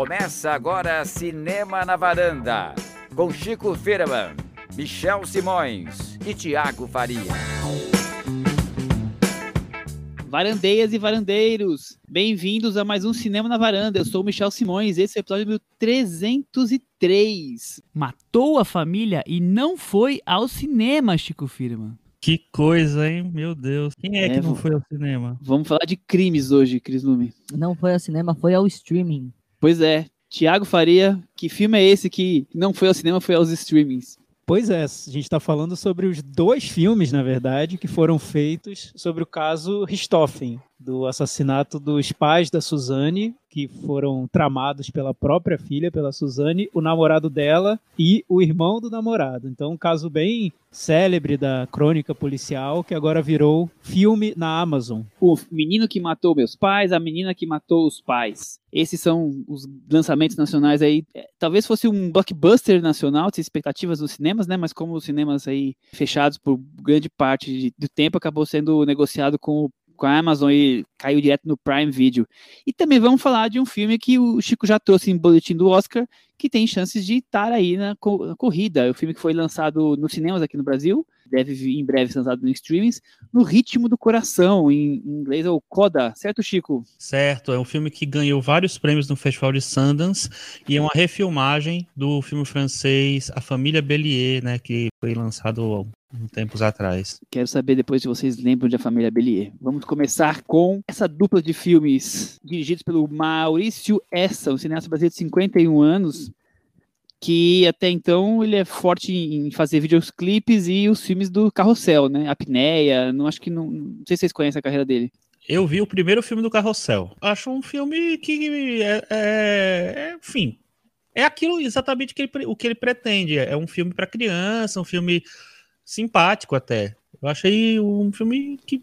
Começa agora Cinema na Varanda, com Chico Firman, Michel Simões e Tiago Faria. Varandeias e varandeiros, bem-vindos a mais um Cinema na Varanda. Eu sou o Michel Simões, esse é o episódio número 303. Matou a família e não foi ao cinema, Chico Firman. Que coisa, hein? Meu Deus. Quem é, É, que não foi ao cinema? Vamos falar de crimes hoje, Cris Lume. Não foi ao cinema, foi ao streaming. Pois é, Tiago Faria, que filme é esse que não foi ao cinema, foi aos streamings? Pois é, a gente está falando sobre os dois filmes, na verdade, que foram feitos sobre o caso Richthofen, do assassinato dos pais da Suzane, que foram tramados pela própria filha, pela Suzane, o namorado dela e o irmão do namorado. Então, um caso bem célebre da crônica policial, que agora virou filme na Amazon. O menino que matou meus pais, a menina que matou os pais. Esses são os lançamentos nacionais aí. É, Talvez fosse um blockbuster nacional, sem expectativas nos cinemas, né? Mas como os cinemas aí fechados por grande parte do tempo, acabou sendo negociado com o com a Amazon e caiu direto no Prime Video. E também vamos falar de um filme que o Chico já trouxe em boletim do Oscar, que tem chances de estar aí na, co- na corrida. O filme que foi lançado nos cinemas aqui no Brasil, deve vir em breve ser lançado nos streamings, no Ritmo do Coração, em, em inglês é o Coda, certo, Chico? Certo, é um filme que ganhou vários prêmios no Festival de Sundance e é uma refilmagem do filme francês A Família Bélier, né, que foi lançado um tempos atrás. Quero saber depois se vocês lembram de A Família Bellier. Vamos começar com essa dupla de filmes dirigidos pelo Maurício Essa, um cineasta brasileiro de 51 anos, que até então ele é forte em fazer videoclipes e os filmes do Carrossel, né? Apneia, não acho que não, não sei se vocês conhecem a carreira dele. Eu vi o primeiro filme do Carrossel. Acho um filme que é, é- é, enfim, é aquilo exatamente que ele o que ele pretende. É um filme para criança, um filme simpático até. Eu achei um filme que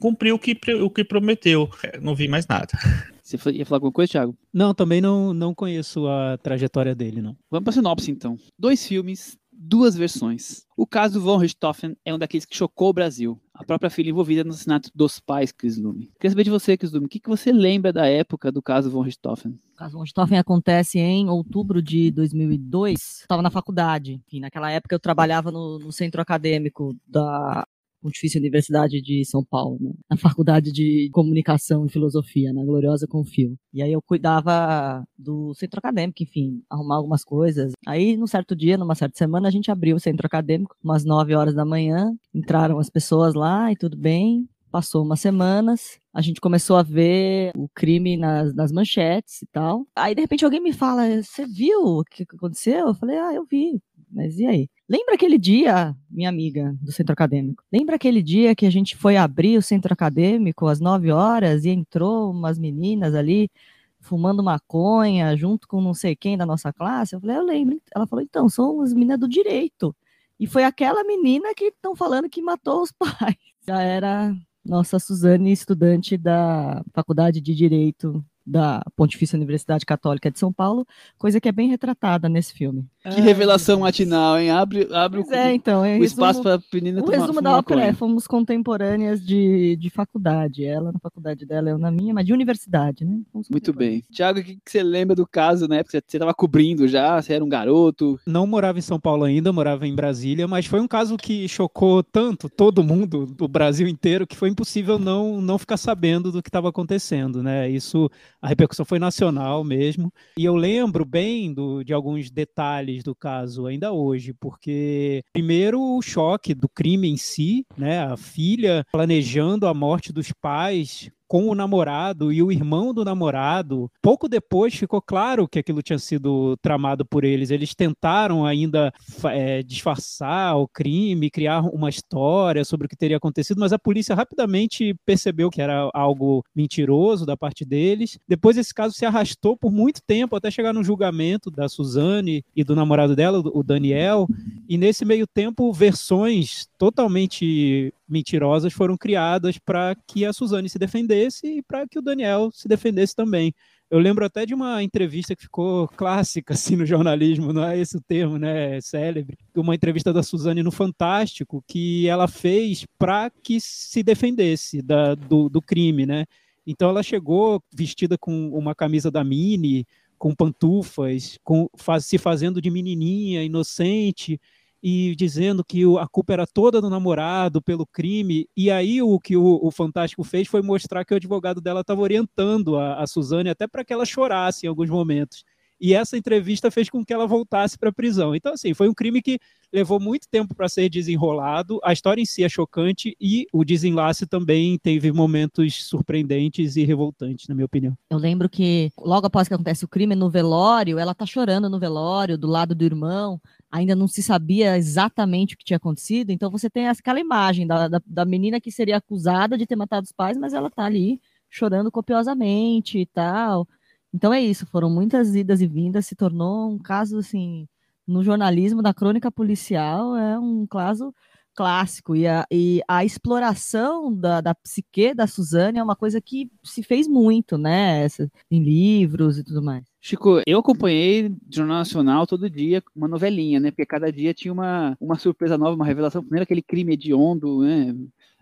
cumpriu o que, o que prometeu. É, Não vi mais nada. Você ia falar alguma coisa, Thiago? Não, também não, não conheço a trajetória dele, não. Vamos para a sinopse, então. Dois filmes, duas versões. O caso Von Richthofen é um daqueles que chocou o Brasil. A própria filha envolvida no assassinato dos pais, Chris Lume. Queria saber de você, Chris Lume, o que, que você lembra da época do caso Von Richthofen? O caso Richthofen acontece em outubro de 2002. Estava na faculdade. Enfim, naquela época eu trabalhava no, no centro acadêmico da Pontifícia Universidade de São Paulo, né? na faculdade de comunicação e filosofia, na Gloriosa Confio. E aí eu cuidava do centro acadêmico, enfim, arrumar algumas coisas. Aí, num certo dia, numa certa semana, a gente abriu o centro acadêmico, umas 9 horas da manhã, entraram as pessoas lá e tudo bem. Passou umas semanas, a gente começou a ver o crime nas, nas manchetes e tal. Aí, de repente, alguém me fala: Você viu o que aconteceu? Eu falei: Ah, eu vi. Mas e aí? Lembra aquele dia, minha amiga do centro acadêmico? Lembra aquele dia que a gente foi abrir o centro acadêmico às 9 horas e entrou umas meninas ali fumando maconha junto com não sei quem da nossa classe? Eu falei: Eu lembro. Ela falou: Então, são as meninas do direito. E foi aquela menina que estão falando que matou os pais. Já era nossa Suzane, estudante da Faculdade de Direito da Pontifícia Universidade Católica de São Paulo, coisa que é bem retratada nesse filme. Que revelação matinal, hein? Abre, abre Pois é, então, é o espaço resumo- para a menina o tomar resumo fumar da ópera é, fomos contemporâneas de, de faculdade. Ela na faculdade dela, eu na minha, mas de universidade, né? Fomos Muito bem. Tiago, o que, que você lembra do caso, né? Porque você estava cobrindo já, você era um garoto. não morava em São Paulo ainda, morava em Brasília, mas foi um caso que chocou tanto todo mundo, do Brasil inteiro, que foi impossível não, não ficar sabendo do que estava acontecendo, né? Isso, a repercussão foi nacional mesmo. E eu lembro bem do, de alguns detalhes do caso ainda hoje, porque primeiro o choque do crime em si, né? A filha planejando a morte dos pais com o namorado e o irmão do namorado. Pouco depois ficou claro que aquilo tinha sido tramado por eles. Eles tentaram ainda eh, disfarçar o crime, criar uma história sobre o que teria acontecido, mas a polícia rapidamente percebeu que era algo mentiroso da parte deles. Depois esse caso se arrastou por muito tempo até chegar no julgamento da Suzane e do namorado dela, o Daniel. E nesse meio tempo, versões totalmente mentirosas foram criadas para que a Suzane se defendesse e para que o Daniel se defendesse também. Eu lembro até de uma entrevista que ficou clássica assim no jornalismo, não é esse o termo, né? É célebre. Uma entrevista da Suzane no Fantástico que ela fez para que se defendesse da, do, do crime, né? Então ela chegou vestida com uma camisa da Mini, com pantufas, com, faz, se fazendo de menininha, inocente, e dizendo que a culpa era toda do namorado pelo crime. E aí o que o, o Fantástico fez foi mostrar que o advogado dela estava orientando a, a Suzane até para que ela chorasse em alguns momentos e essa entrevista fez com que ela voltasse para a prisão. Então, assim, foi um crime que levou muito tempo para ser desenrolado, a história em si é chocante e o desenlace também teve momentos surpreendentes e revoltantes, na minha opinião. Eu lembro que logo após que acontece o crime no velório, ela tá chorando no velório, do lado do irmão, ainda não se sabia exatamente o que tinha acontecido, então você tem aquela imagem da, da, da menina que seria acusada de ter matado os pais, mas ela tá ali chorando copiosamente e tal. Então é isso, foram muitas idas e vindas, se tornou um caso assim, no jornalismo da crônica policial, é um caso clássico. E a, e a exploração da, da psique da Suzane é uma coisa que se fez muito, né? Em livros e tudo mais. Chico, eu acompanhei Jornal Nacional todo dia, uma novelinha, né? Porque cada dia tinha uma, uma surpresa nova, uma revelação. Primeiro aquele crime hediondo, né?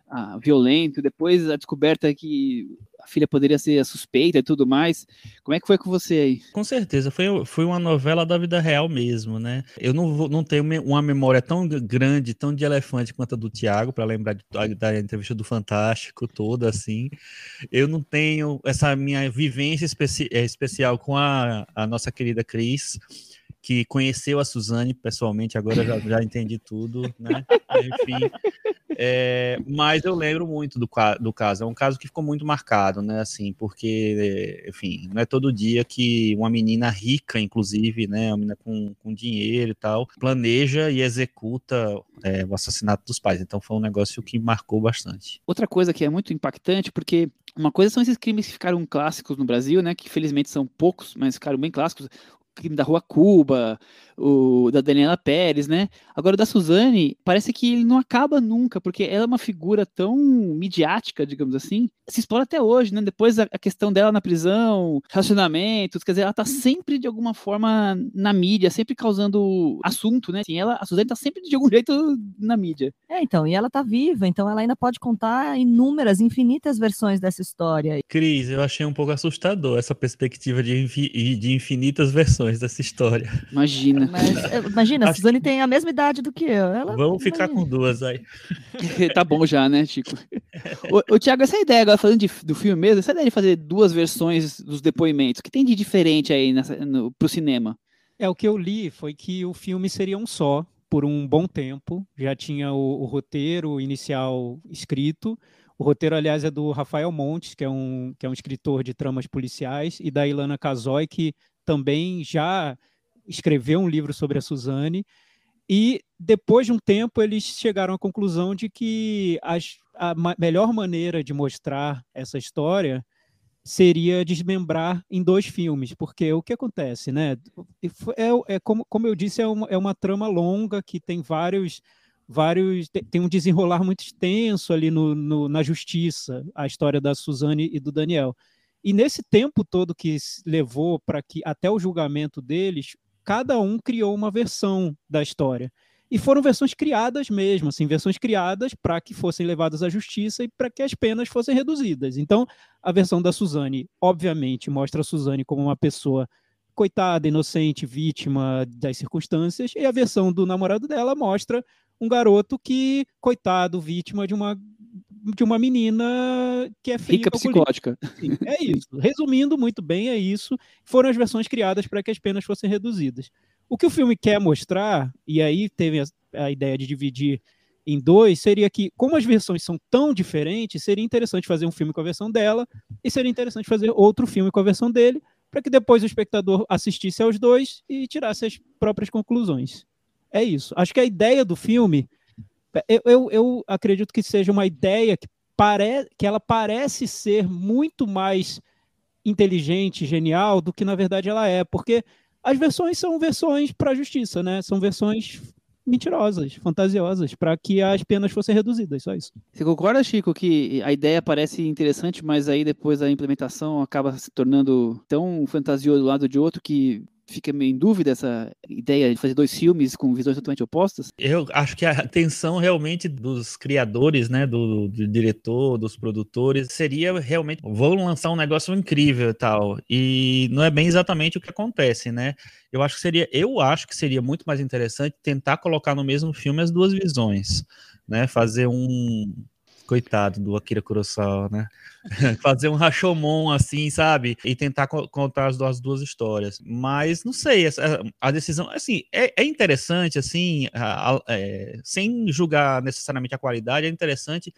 Ah, violento, depois a descoberta que a filha poderia ser suspeita e tudo mais. Como é que foi com você aí? Com certeza, foi, foi uma novela da vida real mesmo, né? Eu não, vou, não tenho uma memória tão grande, tão de elefante quanto a do Tiago, para lembrar de, da entrevista do Fantástico toda, assim. Eu não tenho essa minha vivência especi é, especial com a, a nossa querida Cris que conheceu a Suzane pessoalmente, agora já, já entendi tudo, né? Enfim, é, mas eu lembro muito do, do caso. É um caso que ficou muito marcado, né? Assim, porque, enfim, não é todo dia que uma menina rica, inclusive, né? Uma menina com, com dinheiro e tal, planeja e executa é, o assassinato dos pais. Então foi um negócio que marcou bastante. Outra coisa que é muito impactante, porque uma coisa são esses crimes que ficaram clássicos no Brasil, né? Que felizmente são poucos, mas ficaram bem clássicos crime da Rua Cuba, o da Daniela Pérez, né? Agora, o da Suzane, parece que ele não acaba nunca, porque ela é uma figura tão midiática, digamos assim, se explora até hoje, né? Depois a, a questão dela na prisão, relacionamentos, quer dizer, ela tá sempre de alguma forma na mídia, sempre causando assunto, né? Assim, ela, a Suzane tá sempre de algum jeito na mídia. É, então, e ela tá viva, então ela ainda pode contar inúmeras, infinitas versões dessa história. Cris, eu achei um pouco assustador essa perspectiva de, de infinitas versões dessa história. Imagina. Mas, é, imagina, a Suzane tem a mesma idade do que eu. Ela, Vamos ficar imagina. com duas aí. tá bom já, né, Chico? o, o Thiago, essa ideia, agora falando de, do filme mesmo, essa ideia de fazer duas versões dos depoimentos, o que tem de diferente aí nessa, no, pro cinema? É, o que eu li foi que o filme seria um só, por um bom tempo. Já tinha o, o roteiro inicial escrito. O roteiro, aliás, é do Rafael Montes, que é um, que é um escritor de tramas policiais, e da Ilana Casoy, que também já escreveu um livro sobre a Suzane. E depois de um tempo, eles chegaram à conclusão de que as, a ma melhor maneira de mostrar essa história seria desmembrar em dois filmes, porque o que acontece, né? É, é como, como eu disse, é uma, é uma trama longa que tem vários vários tem um desenrolar muito extenso ali no, no, na justiça a história da Suzane e do Daniel e nesse tempo todo que levou para que até o julgamento deles cada um criou uma versão da história. E foram versões criadas mesmo, assim, versões criadas para que fossem levadas à justiça e para que as penas fossem reduzidas. Então, a versão da Suzane, obviamente, mostra a Suzane como uma pessoa coitada, inocente, vítima das circunstâncias, e a versão do namorado dela mostra um garoto que, coitado, vítima de uma de uma menina que é Rica psicótica. Sim, é isso. Resumindo muito bem, é isso. Foram as versões criadas para que as penas fossem reduzidas. O que o filme quer mostrar, e aí teve a, a ideia de dividir em dois, seria que, como as versões são tão diferentes, seria interessante fazer um filme com a versão dela e seria interessante fazer outro filme com a versão dele, para que depois o espectador assistisse aos dois e tirasse as próprias conclusões. É isso. Acho que a ideia do filme eu, eu, eu acredito que seja uma ideia que, pare, que ela parece ser muito mais inteligente, genial, do que na verdade ela é, porque as versões são versões para a justiça, né? São versões mentirosas, fantasiosas, para que as penas fossem reduzidas, só isso. Você concorda, Chico, que a ideia parece interessante, mas aí depois a implementação acaba se tornando tão fantasioso do lado de outro que fica meio em dúvida essa ideia de fazer dois filmes com visões totalmente opostas? Eu acho que a atenção realmente dos criadores, né, do, do diretor, dos produtores, seria realmente, vou lançar um negócio incrível e tal, e não é bem exatamente o que acontece, né? Eu acho que seria, eu acho que seria muito mais interessante tentar colocar no mesmo filme as duas visões, né? Fazer um coitado do Akira Kurosawa, né? Fazer um Rashomon assim, sabe? E tentar co contar as duas, as duas histórias. Mas não sei, a, decisão, assim, é, é interessante, assim, a, a, é, sem julgar necessariamente a qualidade, é interessante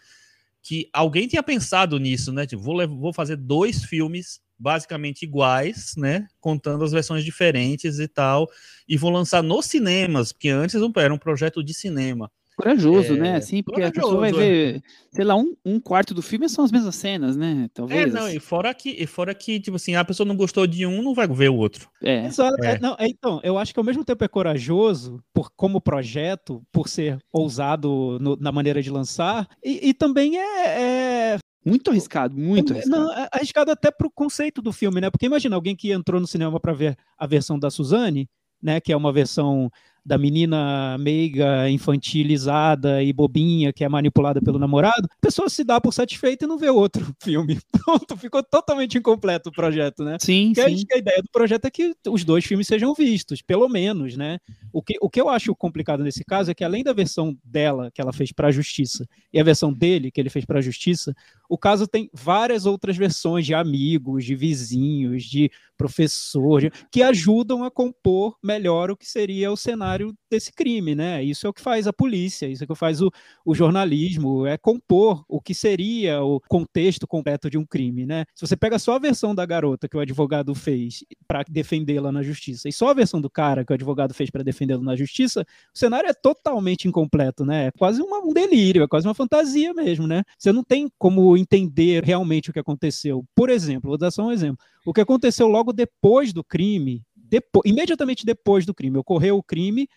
que alguém tenha pensado nisso, né? Tipo, vou, vou fazer dois filmes basicamente iguais, né? Contando as versões diferentes e tal, e vou lançar nos cinemas, porque antes era um projeto de cinema corajoso, né? é, né? Assim, porque a pessoa vai é. ver, sei lá, um, um quarto do filme são as mesmas cenas, né? Talvez. É, não, e fora que, e fora que, tipo assim, a pessoa não gostou de um, não vai ver o outro. É. Exato. É. não, é, então, eu acho que ao mesmo tempo é corajoso, por, como projeto, por ser ousado no, na maneira de lançar, e, e também é, é muito arriscado, muito arriscado. Não, é arriscado até pro conceito do filme, né? Porque imagina alguém que entrou no cinema para ver a versão da Suzane, né? Que é uma versão da menina meiga, infantilizada e bobinha que é manipulada pelo namorado, a pessoa se dá por satisfeita e não vê outro filme. Pronto, ficou totalmente incompleto o projeto, né? Sim, Porque sim. A ideia do projeto é que os dois filmes sejam vistos, pelo menos, né? O que, o que eu acho complicado nesse caso é que além da versão dela, que ela fez para a Justiça, e a versão dele, que ele fez para a Justiça, o caso tem várias outras versões de amigos, de vizinhos, de professor, que ajudam a compor melhor o que seria o cenário desse crime, né? Isso é o que faz a polícia, isso é o que faz o, o jornalismo, é compor o que seria o contexto completo de um crime, né? Se você pega só a versão da garota que o advogado fez para defendê-la na justiça e só a versão do cara que o advogado fez para defendê-lo na justiça, o cenário é totalmente incompleto, né? É quase uma, um delírio, é quase uma fantasia mesmo, né? Você não tem como entender realmente o que aconteceu. Por exemplo, vou dar só um exemplo. O que aconteceu logo depois do crime, imediatamente depois do crime, ocorreu o crime.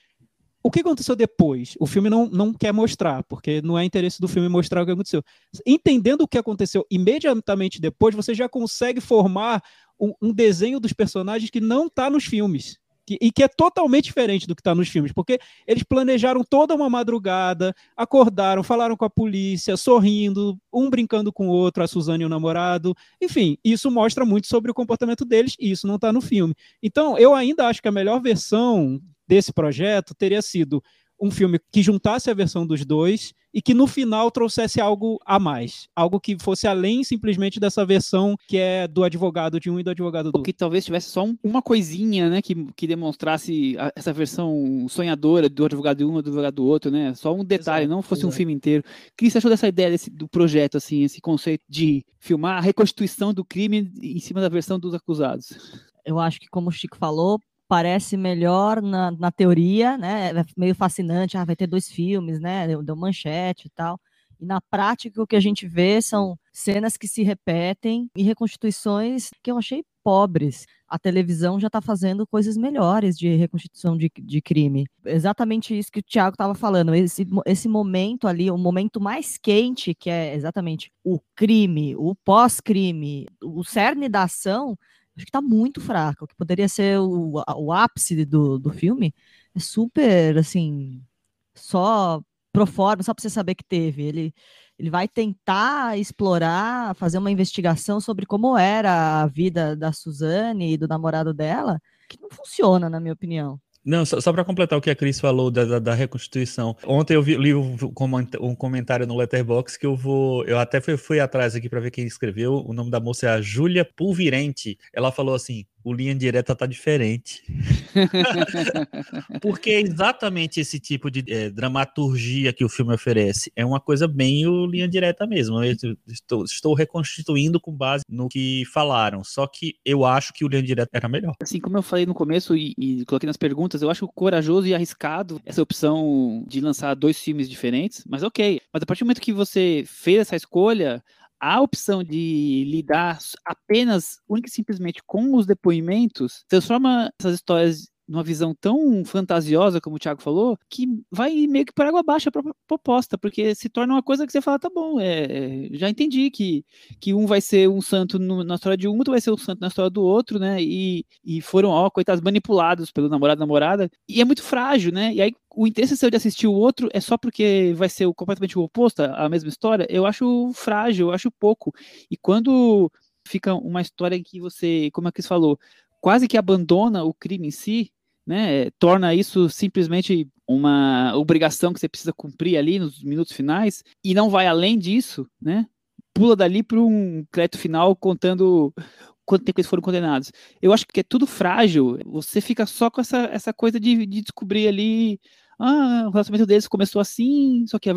O que aconteceu depois? O filme não, não quer mostrar, porque não é interesse do filme mostrar o que aconteceu. Entendendo o que aconteceu imediatamente depois, você já consegue formar um, um desenho dos personagens que não está nos filmes que, e que é totalmente diferente do que está nos filmes, porque eles planejaram toda uma madrugada, acordaram, falaram com a polícia, sorrindo, um brincando com o outro, a Suzane e o namorado. Enfim, isso mostra muito sobre o comportamento deles e isso não está no filme. Então, eu ainda acho que a melhor versão desse projeto teria sido um filme que juntasse a versão dos dois e que no final trouxesse algo a mais, algo que fosse além simplesmente dessa versão que é do advogado de um e do advogado do outro. que talvez tivesse só um, uma coisinha, né, que, que demonstrasse a, essa versão sonhadora do advogado de um e do advogado do outro, né, só um detalhe, exato, não fosse exato. um filme inteiro. O que você achou dessa ideia desse, do projeto, assim, esse conceito de filmar a reconstituição do crime em cima da versão dos acusados? Eu acho que, como o Chico falou, parece melhor na, na teoria, né? É meio fascinante, ah, vai ter dois filmes, né? Deu, deu manchete e tal. E na prática, o que a gente vê são cenas que se repetem e reconstituições que eu achei pobres. A televisão já está fazendo coisas melhores de reconstituição de, de crime. Exatamente isso que o Tiago estava falando. Esse, esse momento ali, o momento mais quente, que é exatamente o crime, o pós-crime, o cerne da ação, acho que tá muito fraca. O que poderia ser o, o ápice do, do filme é super, assim, só pro forma, só para você saber que teve. Ele, ele vai tentar explorar, fazer uma investigação sobre como era a vida da Suzane e do namorado dela, que não funciona, na minha opinião. Não, só, só para completar o que a Cris falou da, da, da reconstituição. Ontem eu vi, li um, um comentário no Letterbox que eu vou. Eu até fui, fui atrás aqui para ver quem escreveu. O nome da moça é a Júlia Pulvirente. Ela falou assim: o linha direta tá diferente. Porque é exatamente esse tipo de é, dramaturgia que o filme oferece. É uma coisa bem o linha direta mesmo. Eu estou, estou reconstituindo com base no que falaram. Só que eu acho que o linha direta era melhor. Assim como eu falei no começo e, e coloquei nas perguntas, eu acho corajoso e arriscado essa opção de lançar dois filmes diferentes, mas ok. Mas a partir do momento que você fez essa escolha, a opção de lidar apenas, única e simplesmente com os depoimentos, transforma essas histórias numa visão tão fantasiosa, como o Thiago falou, que vai meio que por água abaixo a proposta, porque se torna uma coisa que você fala, tá bom, é, já entendi que, que um vai ser um santo no, na história de um, outro vai ser um santo na história do outro, né? E, e foram, ó, coitados, manipulados pelo namorado namorada. E é muito frágil, né? E aí o interesse seu de assistir o outro é só porque vai ser completamente o oposto, a mesma história, eu acho frágil, eu acho pouco. E quando fica uma história em que você, como a Cris falou, quase que abandona o crime em si, né, torna isso simplesmente uma obrigação que você precisa cumprir ali nos minutos finais e não vai além disso, né? Pula dali para um crédito final contando quanto tempo eles foram condenados. Eu acho que é tudo frágil. Você fica só com essa, essa coisa de, de descobrir ali ah, o relacionamento deles começou assim, só que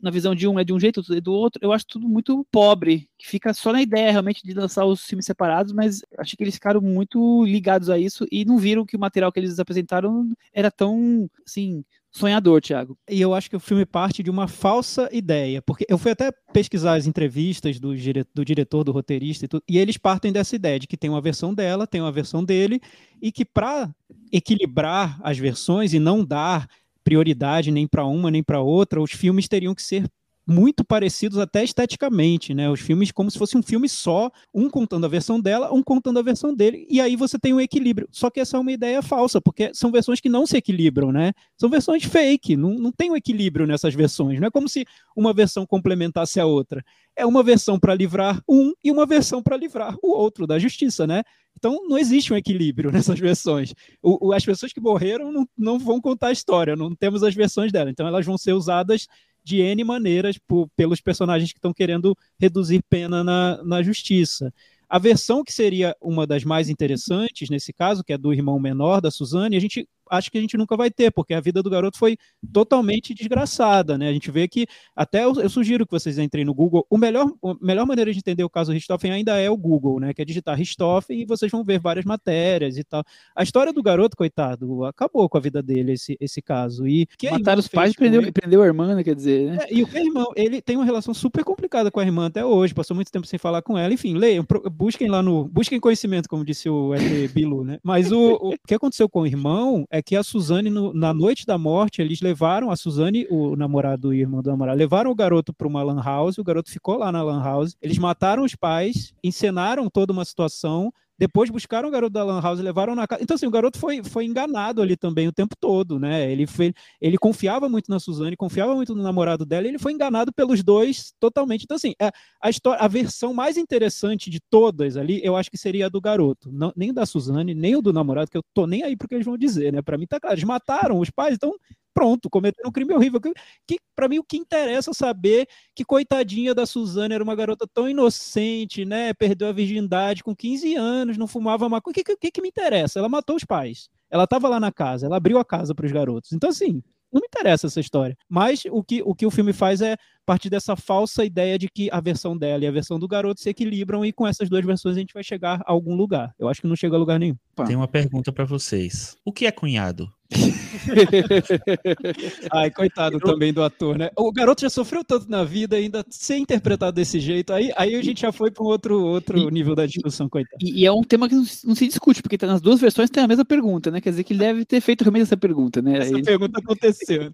na visão de um é de um jeito, outro é do outro. Eu acho tudo muito pobre, que fica só na ideia realmente de lançar os filmes separados, mas acho que eles ficaram muito ligados a isso e não viram que o material que eles apresentaram era tão, assim, sonhador, Thiago. E eu acho que o filme parte de uma falsa ideia, porque eu fui até pesquisar as entrevistas do, do diretor, do roteirista e tudo, e eles partem dessa ideia de que tem uma versão dela, tem uma versão dele, e que para equilibrar as versões e não dar prioridade nem para uma nem para outra, os filmes teriam que ser muito parecidos até esteticamente, né? Os filmes como se fosse um filme só, um contando a versão dela, um contando a versão dele, e aí você tem um equilíbrio. Só que essa é uma ideia falsa, porque são versões que não se equilibram, né? São versões fake, não, não tem um equilíbrio nessas versões. Não é como se uma versão complementasse a outra. É uma versão para livrar um e uma versão para livrar o outro da justiça, né? Então não existe um equilíbrio nessas versões. O, o, as pessoas que morreram não, não vão contar a história, não temos as versões dela. Então elas vão ser usadas de N maneiras por, pelos personagens que estão querendo reduzir pena na, na justiça. A versão que seria uma das mais interessantes nesse caso, que é do irmão menor da Suzane, a gente acho que a gente nunca vai ter, porque a vida do garoto foi totalmente desgraçada, né? A gente vê que, até eu, eu sugiro que vocês entrem no Google, o melhor, a melhor maneira de entender o caso Richthofen ainda é o Google, né? Que é digitar Richthofen e vocês vão ver várias matérias e tal. A história do garoto, coitado, acabou com a vida dele, esse, esse caso. E Mataram os pais e prendeu, prendeu a irmã, né? Quer dizer, né? É, e o irmão, ele tem uma relação super complicada com a irmã até hoje, passou muito tempo sem falar com ela. Enfim, leiam, busquem lá no. Busquem conhecimento, como disse o. Bilu, né? Mas o, o que aconteceu com o irmão é que a Suzane, no, na noite da morte, eles levaram a Suzane, o namorado e irmão do namorado, levaram o garoto para uma lan house, o garoto ficou lá na lan house, eles mataram os pais, encenaram toda uma situação, depois buscaram o garoto da Lan House e levaram na casa. Então, assim, o garoto foi, foi enganado ali também o tempo todo, né? Ele, foi, ele confiava muito na Suzane, confiava muito no namorado dela, e ele foi enganado pelos dois totalmente. Então, assim, a, é, a, história, a versão mais interessante de todas ali, eu acho que seria a do garoto. Não, nem da Suzane, nem o do namorado, que eu tô nem aí porque eles vão dizer, né? Para mim tá claro, eles mataram os pais, então pronto, cometeram um crime horrível. Que, que para mim o que interessa saber que coitadinha da Suzana era uma garota tão inocente, né? Perdeu a virgindade com 15 anos, não fumava maconha. O que, que, que me interessa? Ela matou os pais. Ela estava lá na casa, ela abriu a casa para os garotos. Então, assim, não me interessa essa história. Mas o que, o que o filme faz é partir dessa falsa ideia de que a versão dela e a versão do garoto se equilibram e com essas duas versões a gente vai chegar a algum lugar. Eu acho que não chega a lugar nenhum. Tem uma pergunta para vocês. O que é cunhado? Ai, coitado eu... também do ator, né? O garoto já sofreu tanto na vida, ainda ser interpretado desse jeito, aí, aí a gente já foi para um outro, outro e, nível da discussão, coitado. E, e, é um tema que não, não, se discute, porque tá nas duas versões tem a mesma pergunta, né? Quer dizer que ele deve ter feito realmente essa pergunta, né? Essa aí... pergunta aconteceu.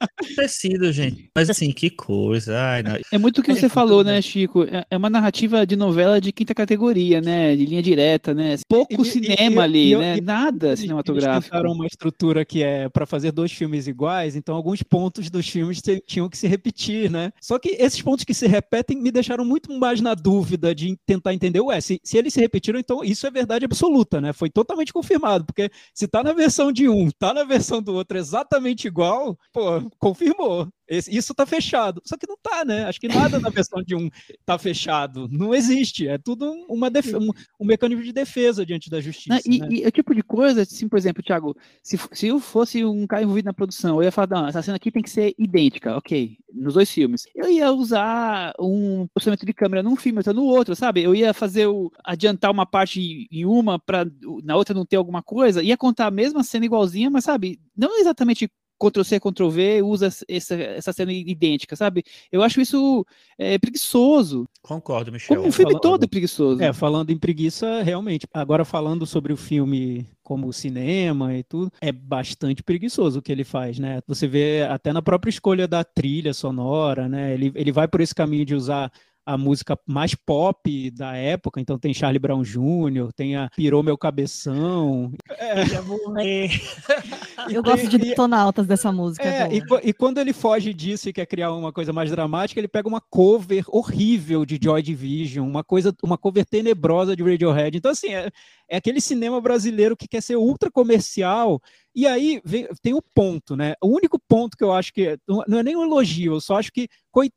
acontecido, gente. Mas assim, que coisa. Ai, é muito o que você falou, né, Chico? É, é uma narrativa de novela de quinta categoria, né? De linha direta, né? Pouco e, cinema e, ali, né? Nada cinematográfico uma estrutura que é para fazer dois filmes iguais, então alguns pontos dos filmes tinham que se repetir, né? Só que esses pontos que se repetem me deixaram muito mais na dúvida de tentar entender, ué, se, se eles se repetiram, então isso é verdade absoluta, né? Foi totalmente confirmado, porque se tá na versão de um, tá na versão do outro exatamente igual, pô, confirmou. Esse, isso tá fechado. Só que não tá, né? Acho que nada na versão de um tá fechado. Não existe. É tudo uma um, um mecanismo de defesa diante da justiça. e, né? e o tipo de coisa, assim, por exemplo, Thiago, se, se eu fosse um cara envolvido na produção, eu ia falar, não, essa cena aqui tem que ser idêntica, ok, nos dois filmes. Eu ia usar um posicionamento de câmera num filme, outro no outro, sabe? Eu ia fazer o. adiantar uma parte em uma para na outra não ter alguma coisa, ia contar a mesma cena igualzinha, mas sabe, não exatamente Ctrl-C, Ctrl-V, usa essa, essa cena idêntica, sabe? Eu acho isso é, preguiçoso. Concordo, Michel. Como o filme todo é preguiçoso. É, falando em preguiça, realmente. Agora, falando sobre o filme como cinema e tudo, é bastante preguiçoso o que ele faz, né? Você vê até na própria escolha da trilha sonora, né? Ele, ele vai por esse caminho de usar a música mais pop da época, então tem Charlie Brown Jr., tem a Pirou Meu Cabeção. É. Já Eu gosto de detonautas dessa música. É, e, e, quando ele foge disso e quer criar uma coisa mais dramática, ele pega uma cover horrível de Joy Division, uma coisa, uma cover tenebrosa de Radiohead. Então, assim, é, é aquele cinema brasileiro que quer ser ultra comercial. E aí vem, tem o ponto, né? O único ponto que eu acho que não é nem um elogio, eu só acho que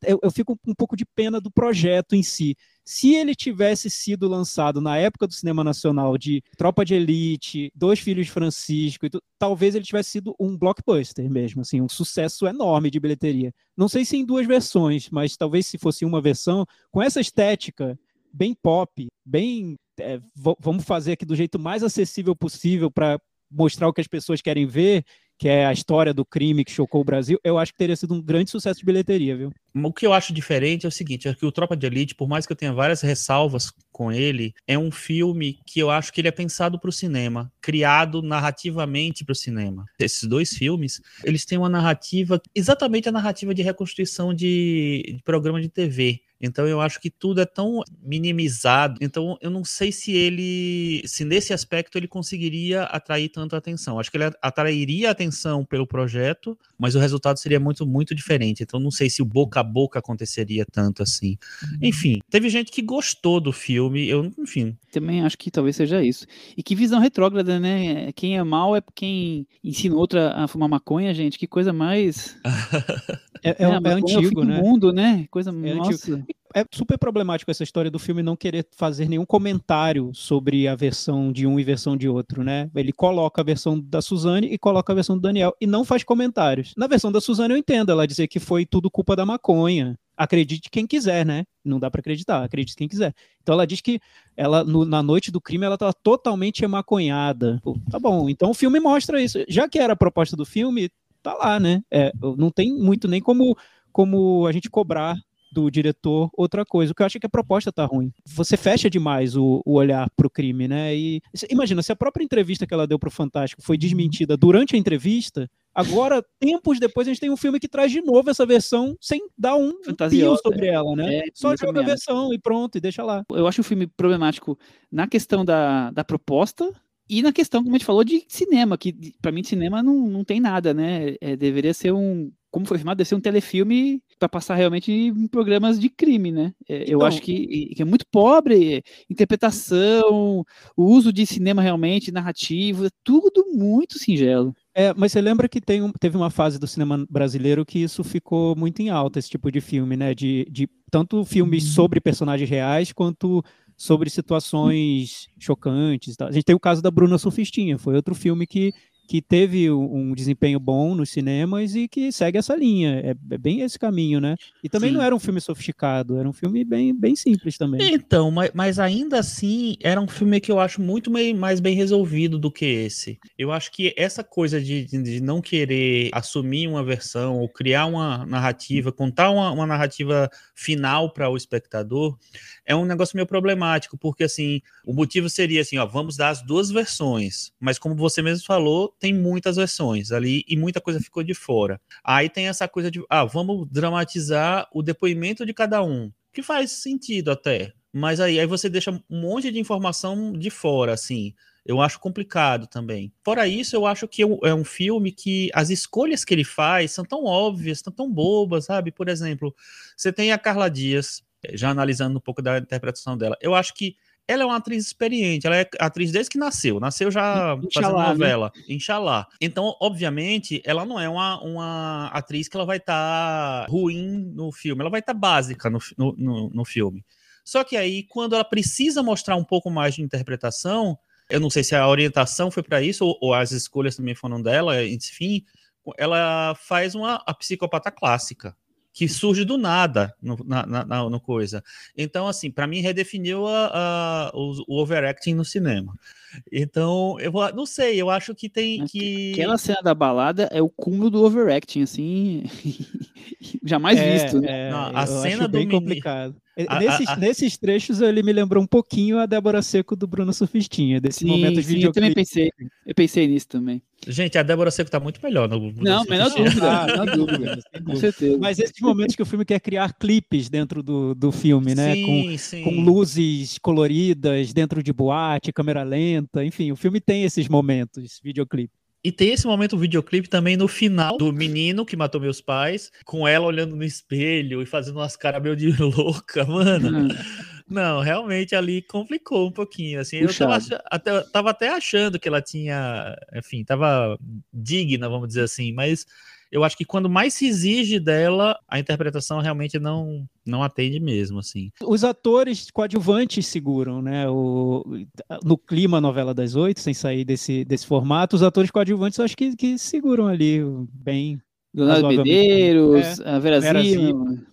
eu, eu fico um pouco de pena do projeto em si. Se ele tivesse sido lançado na época do cinema nacional de Tropa de Elite, Dois Filhos de Francisco, e talvez ele tivesse sido um blockbuster mesmo, assim, um sucesso enorme de bilheteria. Não sei se em duas versões, mas talvez se fosse uma versão com essa estética bem pop, bem é, vamos fazer aqui do jeito mais acessível possível para mostrar o que as pessoas querem ver que é a história do crime que chocou o Brasil, eu acho que teria sido um grande sucesso de bilheteria, viu? O que eu acho diferente é o seguinte, é que o Tropa de Elite, por mais que eu tenha várias ressalvas com ele, é um filme que eu acho que ele é pensado para o cinema, criado narrativamente para o cinema. Esses dois filmes, eles têm uma narrativa, exatamente a narrativa de reconstrução de, de programa de TV. Então eu acho que tudo é tão minimizado. Então eu não sei se ele, se nesse aspecto ele conseguiria atrair tanta atenção. Acho que ele atrairia atenção pelo projeto, mas o resultado seria muito muito diferente. Então não sei se o boca a boca aconteceria tanto assim. Uhum. Enfim, teve gente que gostou do filme. Eu, enfim. Também acho que talvez seja isso. E que visão retrógrada, né? Quem é mal é quem ensina outra a fumar maconha, gente. Que coisa mais É, é, é, é antigo, né? mundo, né? Coisa é nossa. É super problemático essa história do filme não querer fazer nenhum comentário sobre a versão de um e versão de outro, né? Ele coloca a versão da Suzane e coloca a versão do Daniel e não faz comentários. Na versão da Suzane eu entendo ela dizer que foi tudo culpa da maconha. Acredite quem quiser, né? Não dá para acreditar, acredite quem quiser. Então ela diz que ela no, na noite do crime ela estava totalmente emaconhada. Pô, tá bom, então o filme mostra isso. Já que era a proposta do filme, tá lá, né? É, não tem muito nem como, como a gente cobrar do diretor outra coisa. O que eu acho é que a proposta tá ruim. Você fecha demais o, o olhar pro crime, né? E imagina, se a própria entrevista que ela deu pro Fantástico foi desmentida durante a entrevista, agora, tempos depois, a gente tem um filme que traz de novo essa versão sem dar um pio sobre ela, né? É, Só joga a versão e pronto, e deixa lá. Eu acho o filme problemático na questão da, da proposta, e na questão, como a gente falou, de cinema, que para mim de cinema não, não tem nada, né? É, deveria ser um. Como foi filmado, deve ser um telefilme para passar realmente em programas de crime, né? É, eu acho que, que, é muito pobre interpretação, o uso de cinema realmente, narrativo, é tudo muito singelo. É, mas você lembra que tem um, teve uma fase do cinema brasileiro que isso ficou muito em alta, esse tipo de filme, né? De, de tanto filmes uhum. sobre personagens reais quanto sobre situações chocantes. Tá? A gente tem o caso da Bruna Sufistinha, foi outro filme que que teve um desempenho bom nos cinemas e que segue essa linha. É, é bem esse caminho, né? E também Sim. não era um filme sofisticado, era um filme bem, bem simples também. Então, mas, mas ainda assim, era um filme que eu acho muito mais bem resolvido do que esse. Eu acho que essa coisa de, de não querer assumir uma versão ou criar uma narrativa, contar uma, uma narrativa final para o espectador, é um negócio meio problemático, porque assim, o motivo seria assim, ó, vamos dar as duas versões, mas como você mesmo falou, tem muitas versões ali e muita coisa ficou de fora. Aí tem essa coisa de, ah, vamos dramatizar o depoimento de cada um, que faz sentido até. Mas aí, aí você deixa um monte de informação de fora, assim. Eu acho complicado também. Fora isso, eu acho que é um filme que as escolhas que ele faz são tão óbvias, são tão bobas, sabe? Por exemplo, você tem a Carla Dias, já analisando um pouco da interpretação dela. Eu acho que ela é uma atriz experiente, ela é atriz desde que nasceu, nasceu já Inxalá, fazendo né? novela, né? Inxalá. Então, obviamente, ela não é uma, uma atriz que ela vai estar tá ruim no filme, ela vai estar tá básica no, no, no, filme. Só que aí, quando ela precisa mostrar um pouco mais de interpretação, eu não sei se a orientação foi para isso ou, ou, as escolhas também foram dela, enfim, ela faz uma a psicopata clássica que surge do nada no, na, na, no coisa. Então, assim, para mim redefiniu a, a, o, o overacting no cinema. Então, eu não sei, eu acho que tem que. Aquela cena da balada é o cúmulo do overacting, assim. jamais é, visto. Né? É, não, a cena do bem complicado. Nesses, a, a, nesses, trechos ele me lembrou um pouquinho a Débora Seco do Bruno Sufistinha, desse sim, momento de Eu também pensei, eu pensei nisso também. Gente, a Débora Seco tá muito melhor no Não, menor dúvida, menor dúvida, com certeza. Mas esses momentos que o filme quer criar clipes dentro do, do filme, né? Sim, com, sim. com luzes coloridas dentro de boate, câmera lenta, enfim, o filme tem esses momentos, videoclipe. E tem esse momento videoclipe também no final do menino que matou meus pais, com ela olhando no espelho e fazendo umas caras meio de louca, mano. Uhum. Não, realmente ali complicou um pouquinho, assim. Puxado. Eu tava, até, tava até achando que ela tinha, enfim, tava digna, vamos dizer assim, mas eu acho que quando mais se exige dela, a interpretação realmente não não atende mesmo, assim. Os atores coadjuvantes seguram, né? O, no clima novela das oito, sem sair desse, desse formato, os atores coadjuvantes eu acho que, que seguram ali bem. Leonardo Medeiros, é, a Vera, Vera Zima. Sim.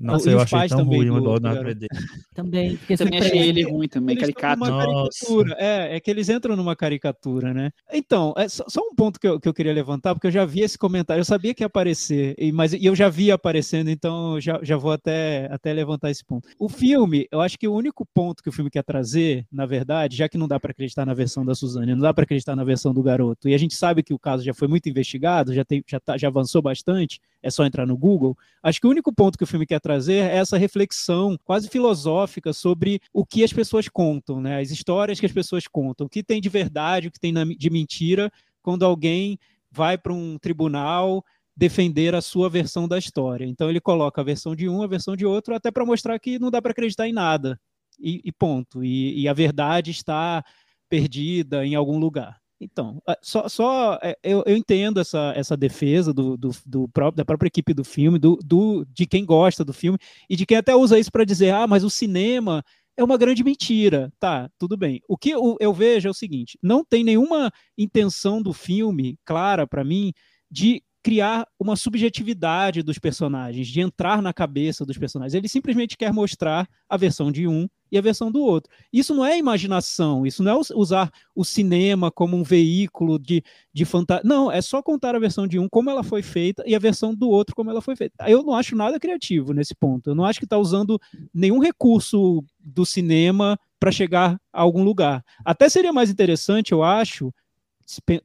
Nossa, eu achei tão ruim o Leonardo Medeiros. Também, porque também achei ele ruim também, eles caricato. Caricatura. É, é que eles entram numa caricatura, né? Então, é só, só um ponto que eu, que eu queria levantar, porque eu já vi esse comentário, eu sabia que ia aparecer, e, mas e eu já vi aparecendo, então já, já vou até, até levantar esse ponto. O filme, eu acho que o único ponto que o filme quer trazer, na verdade, já que não dá para acreditar na versão da Suzane, não dá para acreditar na versão do garoto, e a gente sabe que o caso já foi muito investigado, já, tem, já, tá, já avançou bastante, é só entrar no Google. Acho que o único ponto que o filme quer trazer é essa reflexão quase filosófica sobre o que as pessoas contam, né? As histórias que as pessoas contam, o que tem de verdade, o que tem de mentira, quando alguém vai para um tribunal defender a sua versão da história. Então ele coloca a versão de um, a versão de outro, até para mostrar que não dá para acreditar em nada. E, e ponto. E, e a verdade está perdida em algum lugar. Então, é, só, só é, eu, eu, entendo essa, essa defesa do, do, do próprio, da própria equipe do filme, do, do, de quem gosta do filme, e de quem até usa isso para dizer, ah, mas o cinema é uma grande mentira. Tá, tudo bem. O que eu, eu vejo é o seguinte: não tem nenhuma intenção do filme clara para mim de criar uma subjetividade dos personagens, de entrar na cabeça dos personagens. Ele simplesmente quer mostrar a versão de um e a versão do outro. Isso não é imaginação, isso não é usar o cinema como um veículo de, de fantasia. Não, é só contar a versão de um como ela foi feita e a versão do outro como ela foi feita. Eu não acho nada criativo nesse ponto. Eu não acho que está usando nenhum recurso do cinema para chegar a algum lugar. Até seria mais interessante, eu acho,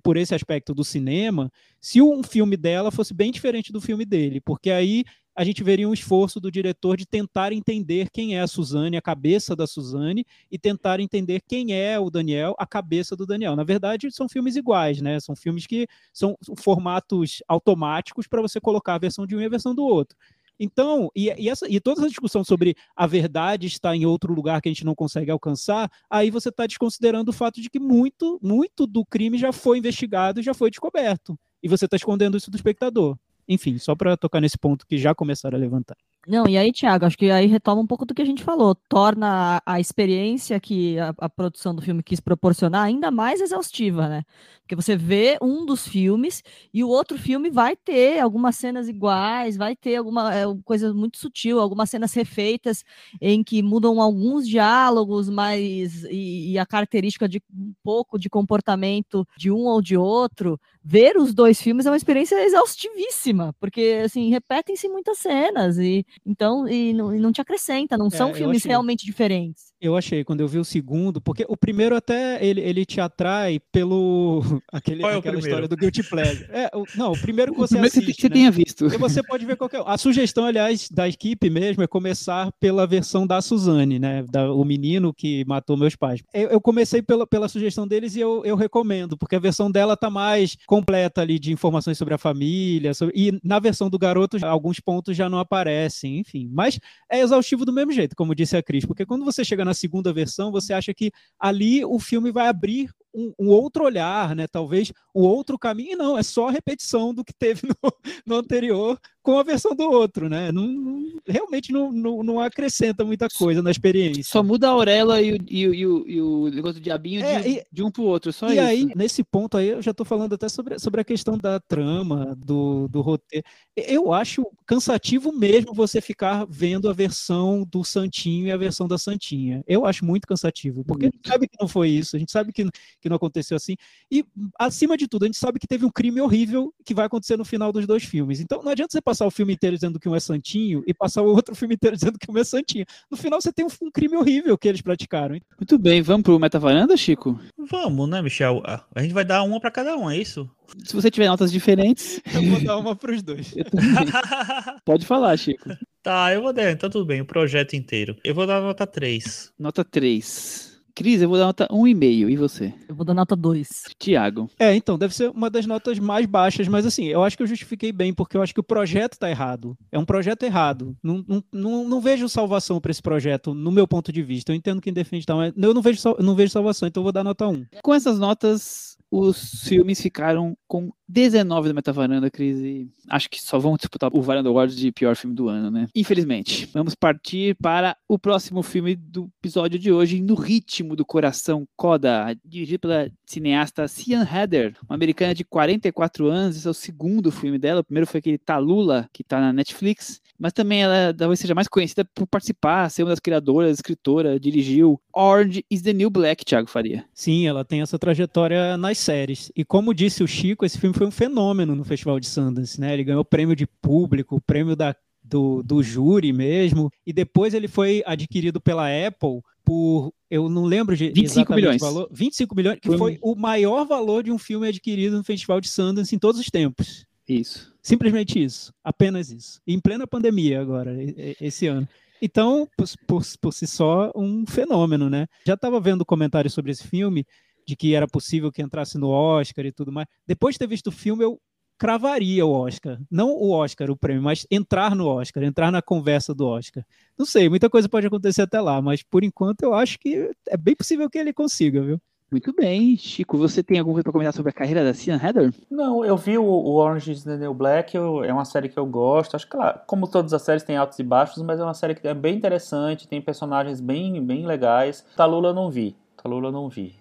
por esse aspecto do cinema, se um filme dela fosse bem diferente do filme dele, porque aí a gente veria um esforço do diretor de tentar entender quem é a Suzane, a cabeça da Suzane, e tentar entender quem é o Daniel, a cabeça do Daniel. Na verdade, são filmes iguais, né? São filmes que são formatos automáticos para você colocar a versão de um e a versão do outro. Então, e, e, essa, e toda essa discussão sobre a verdade está em outro lugar que a gente não consegue alcançar, aí você está desconsiderando o fato de que muito, muito do crime já foi investigado e já foi descoberto. E você está escondendo isso do espectador. Enfim, só para tocar nesse ponto que já começaram a levantar. Não, e aí, Tiago, acho que aí retoma um pouco do que a gente falou, torna a, a experiência que a, a, produção do filme quis proporcionar ainda mais exaustiva, né? Porque você vê um dos filmes e o outro filme vai ter algumas cenas iguais, vai ter alguma é, coisa muito sutil, algumas cenas refeitas em que mudam alguns diálogos, mas e, e a característica de um pouco de comportamento de um ou de outro. Ver os dois filmes é uma experiência exaustivíssima, porque assim repetem-se muitas cenas e então, e não, e não te acrescenta, não é, são filmes achei, realmente diferentes. Eu achei, quando eu vi o segundo, porque o primeiro até ele, ele te atrai pelo. Aquele, Qual é aquela primeiro? história do Guilty Pleasure. É, o, não, o primeiro que você assiste. Que você né? tenha visto. E você pode ver qualquer. A sugestão, aliás, da equipe mesmo é começar pela versão da Suzane, né? Da, o menino que matou meus pais. Eu, eu comecei pela, pela sugestão deles e eu, eu recomendo, porque a versão dela tá mais completa ali de informações sobre a família. Sobre, e na versão do garoto, alguns pontos já não aparecem enfim. Mas é exaustivo do mesmo jeito, como disse a Cris, porque quando você chega na segunda versão, você acha que ali o filme vai abrir um, um, outro olhar, né? Talvez um outro caminho. E não, é só repetição do que teve no, no, anterior, com a versão do outro, né? Não, não- realmente não, não, não acrescenta muita coisa na experiência. Só muda a Aurela e o, e, o- e o, e o negócio do diabinho É, de, e- de um pro outro, só e isso. aí, nesse ponto aí, eu já tô falando até sobre, sobre a questão da trama, do, do roteiro. Eu acho cansativo mesmo você ficar vendo a versão do Santinho e a versão da Santinha. Eu acho muito cansativo, porque a gente sabe que não foi isso, a gente sabe que, que não aconteceu assim. E, acima de tudo, a gente sabe que teve um crime horrível que vai acontecer no final dos dois filmes. Então, não adianta você passar o filme inteiro dizendo que um é Santinho e passar o outro filme inteiro dizendo que um é Santinho. No final, você tem um, um crime horrível que eles praticaram. Muito bem, vamos pro Metavaranda, Chico? Vamos, né, Michel? A gente vai dar uma pra cada um, é isso? Se você tiver notas diferentes, Eu vou dar uma para os dois. pode falar, Chico. tá, eu vou dar, então tudo bem, o projeto inteiro. Eu vou dar nota 3. Nota 3. Cris, eu vou dar nota 1,5. E você? Eu vou dar nota 2. Tiago. É, então, deve ser uma das notas mais baixas, mas assim, eu acho que eu justifiquei bem, porque eu acho que o projeto tá errado. É um projeto errado. Não, não, não, não vejo salvação para esse projeto, no meu ponto de vista. Eu entendo quem defende tal, mas eu não vejo, não vejo salvação, então eu vou dar nota 1. Com essas notas, os filmes ficaram com 19 do Metavaranda, Cris, e acho que só vão disputar o Varanda Awards de pior filme do ano, né? Infelizmente. Vamos partir para o próximo filme do episódio de hoje, No Ritmo do Coração, Coda, dirigido pela cineasta Cian Heather, uma americana de 44 anos, esse é o segundo filme dela, o primeiro foi aquele Talula, que tá na Netflix, mas também ela talvez seja mais conhecida por participar, ser uma das criadoras, escritora, dirigiu Orange is the New Black, Thiago Faria. Sim, ela tem essa trajetória nas séries. E como disse o Chico, esse filme foi um fenômeno no Festival de Sundance, né? Ele ganhou o prêmio de público, o prêmio da, do, do júri mesmo, e depois ele foi adquirido pela Apple por, eu não lembro de 25 exatamente milhões. o valor, 25 milhões, que Foi foi o maior valor de um filme adquirido no Festival de Sundance em todos os tempos. Isso. Simplesmente isso, apenas isso. Em plena pandemia agora, esse ano. Então, por, por, por si só, um fenômeno, né? Já estava vendo comentários sobre esse filme, de que era possível que entrasse no Oscar e tudo mais. Depois de ter visto o filme, eu cravaria o Oscar. Não o Oscar, o prêmio, mas entrar no Oscar, entrar na conversa do Oscar. Não sei, muita coisa pode acontecer até lá, mas por enquanto eu acho que é bem possível que ele consiga, viu? Muito bem. Chico, você tem alguma coisa para comentar sobre a carreira da Cian Heather? Não, eu vi o, o Orange is the New Black, eu- é uma série que eu gosto. Acho que, claro, como todas as séries, tem altos e baixos, mas é uma série que é bem interessante, tem personagens bem, bem legais. Talula eu não vi. Talula eu não vi.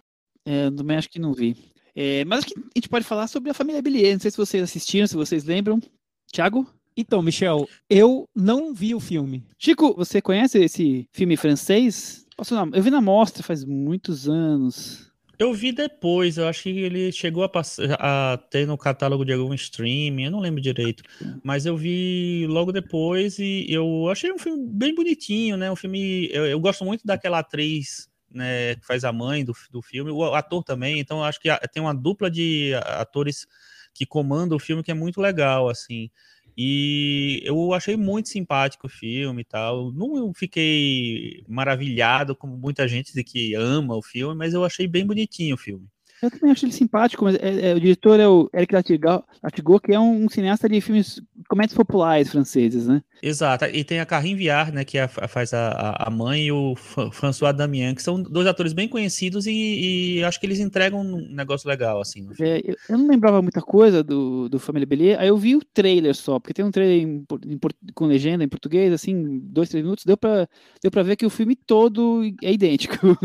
É, eu também acho que não vi. É, mas acho que a gente pode falar sobre a família Billier. Não sei se vocês assistiram, se vocês lembram. Thiago? Então, Michel, eu não vi o filme. Chico, você conhece esse filme francês? Eu vi na mostra faz muitos anos. Eu vi depois, eu acho que ele chegou a, pass- a ter no catálogo de algum streaming, eu não lembro direito. Mas eu vi logo depois e eu achei um filme bem bonitinho, né? Um filme. Eu, eu gosto muito daquela atriz, né, que faz a mãe do, do filme, o ator também, então acho que tem uma dupla de atores que comandam o filme que é muito legal, assim. E eu achei muito simpático o filme e tal. Não fiquei maravilhado como muita gente de que ama o filme, mas eu achei bem bonitinho o filme. Eu também acho ele simpático, mas é- é, o diretor é o Eric Latigo- Latigot, que é um, um cineasta de filmes comédias populares franceses, né? Exato, e tem a Carine Viard, né, que é a- faz a, a- a mãe, e o François Damian, que são dois atores bem conhecidos e, e acho que eles entregam um negócio legal, assim. É, eu, não lembrava muita coisa do, do Família Bellier, aí eu vi o trailer só, porque tem um trailer em em com legenda em português, assim, dois, três minutos, deu pra, deu pra ver que o filme todo é idêntico.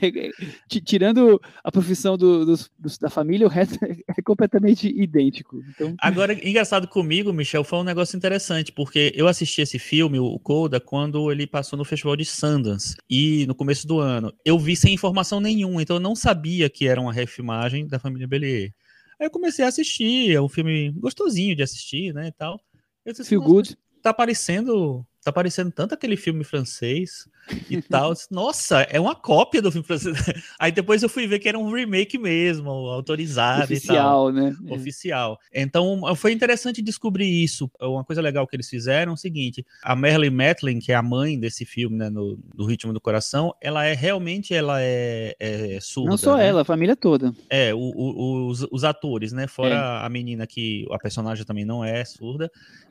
É, é, ti- Tirando a profissão do- dos- dos- da família, o resto é, é completamente idêntico. Então, Agora, engraçado comigo, Michel, foi um negócio interessante, porque eu assisti esse filme, o Coda, quando ele passou no Festival de Sundance, e no começo do ano. Eu vi sem informação nenhuma, então eu não sabia que era uma refilmagem da família Bellier. Aí eu comecei a assistir, é um filme gostosinho de assistir, né, e tal. Eu disse, feel "Nossa, good. tá parecendo tá parecendo tanto aquele filme francês e tal. Nossa, é uma cópia do filme francês. Aí depois eu fui ver que era um remake mesmo, autorizado e tal. Oficial, né? É. Oficial. Então foi interessante descobrir isso. Uma coisa legal que eles fizeram é o seguinte: a Marilyn Matlin, que é a mãe desse filme, né, no, no Ritmo do Coração, ela é realmente ela é, é surda. Não só né? ela, a família toda. É, o- o- os, os atores, né? Fora a menina que a personagem também não é surda,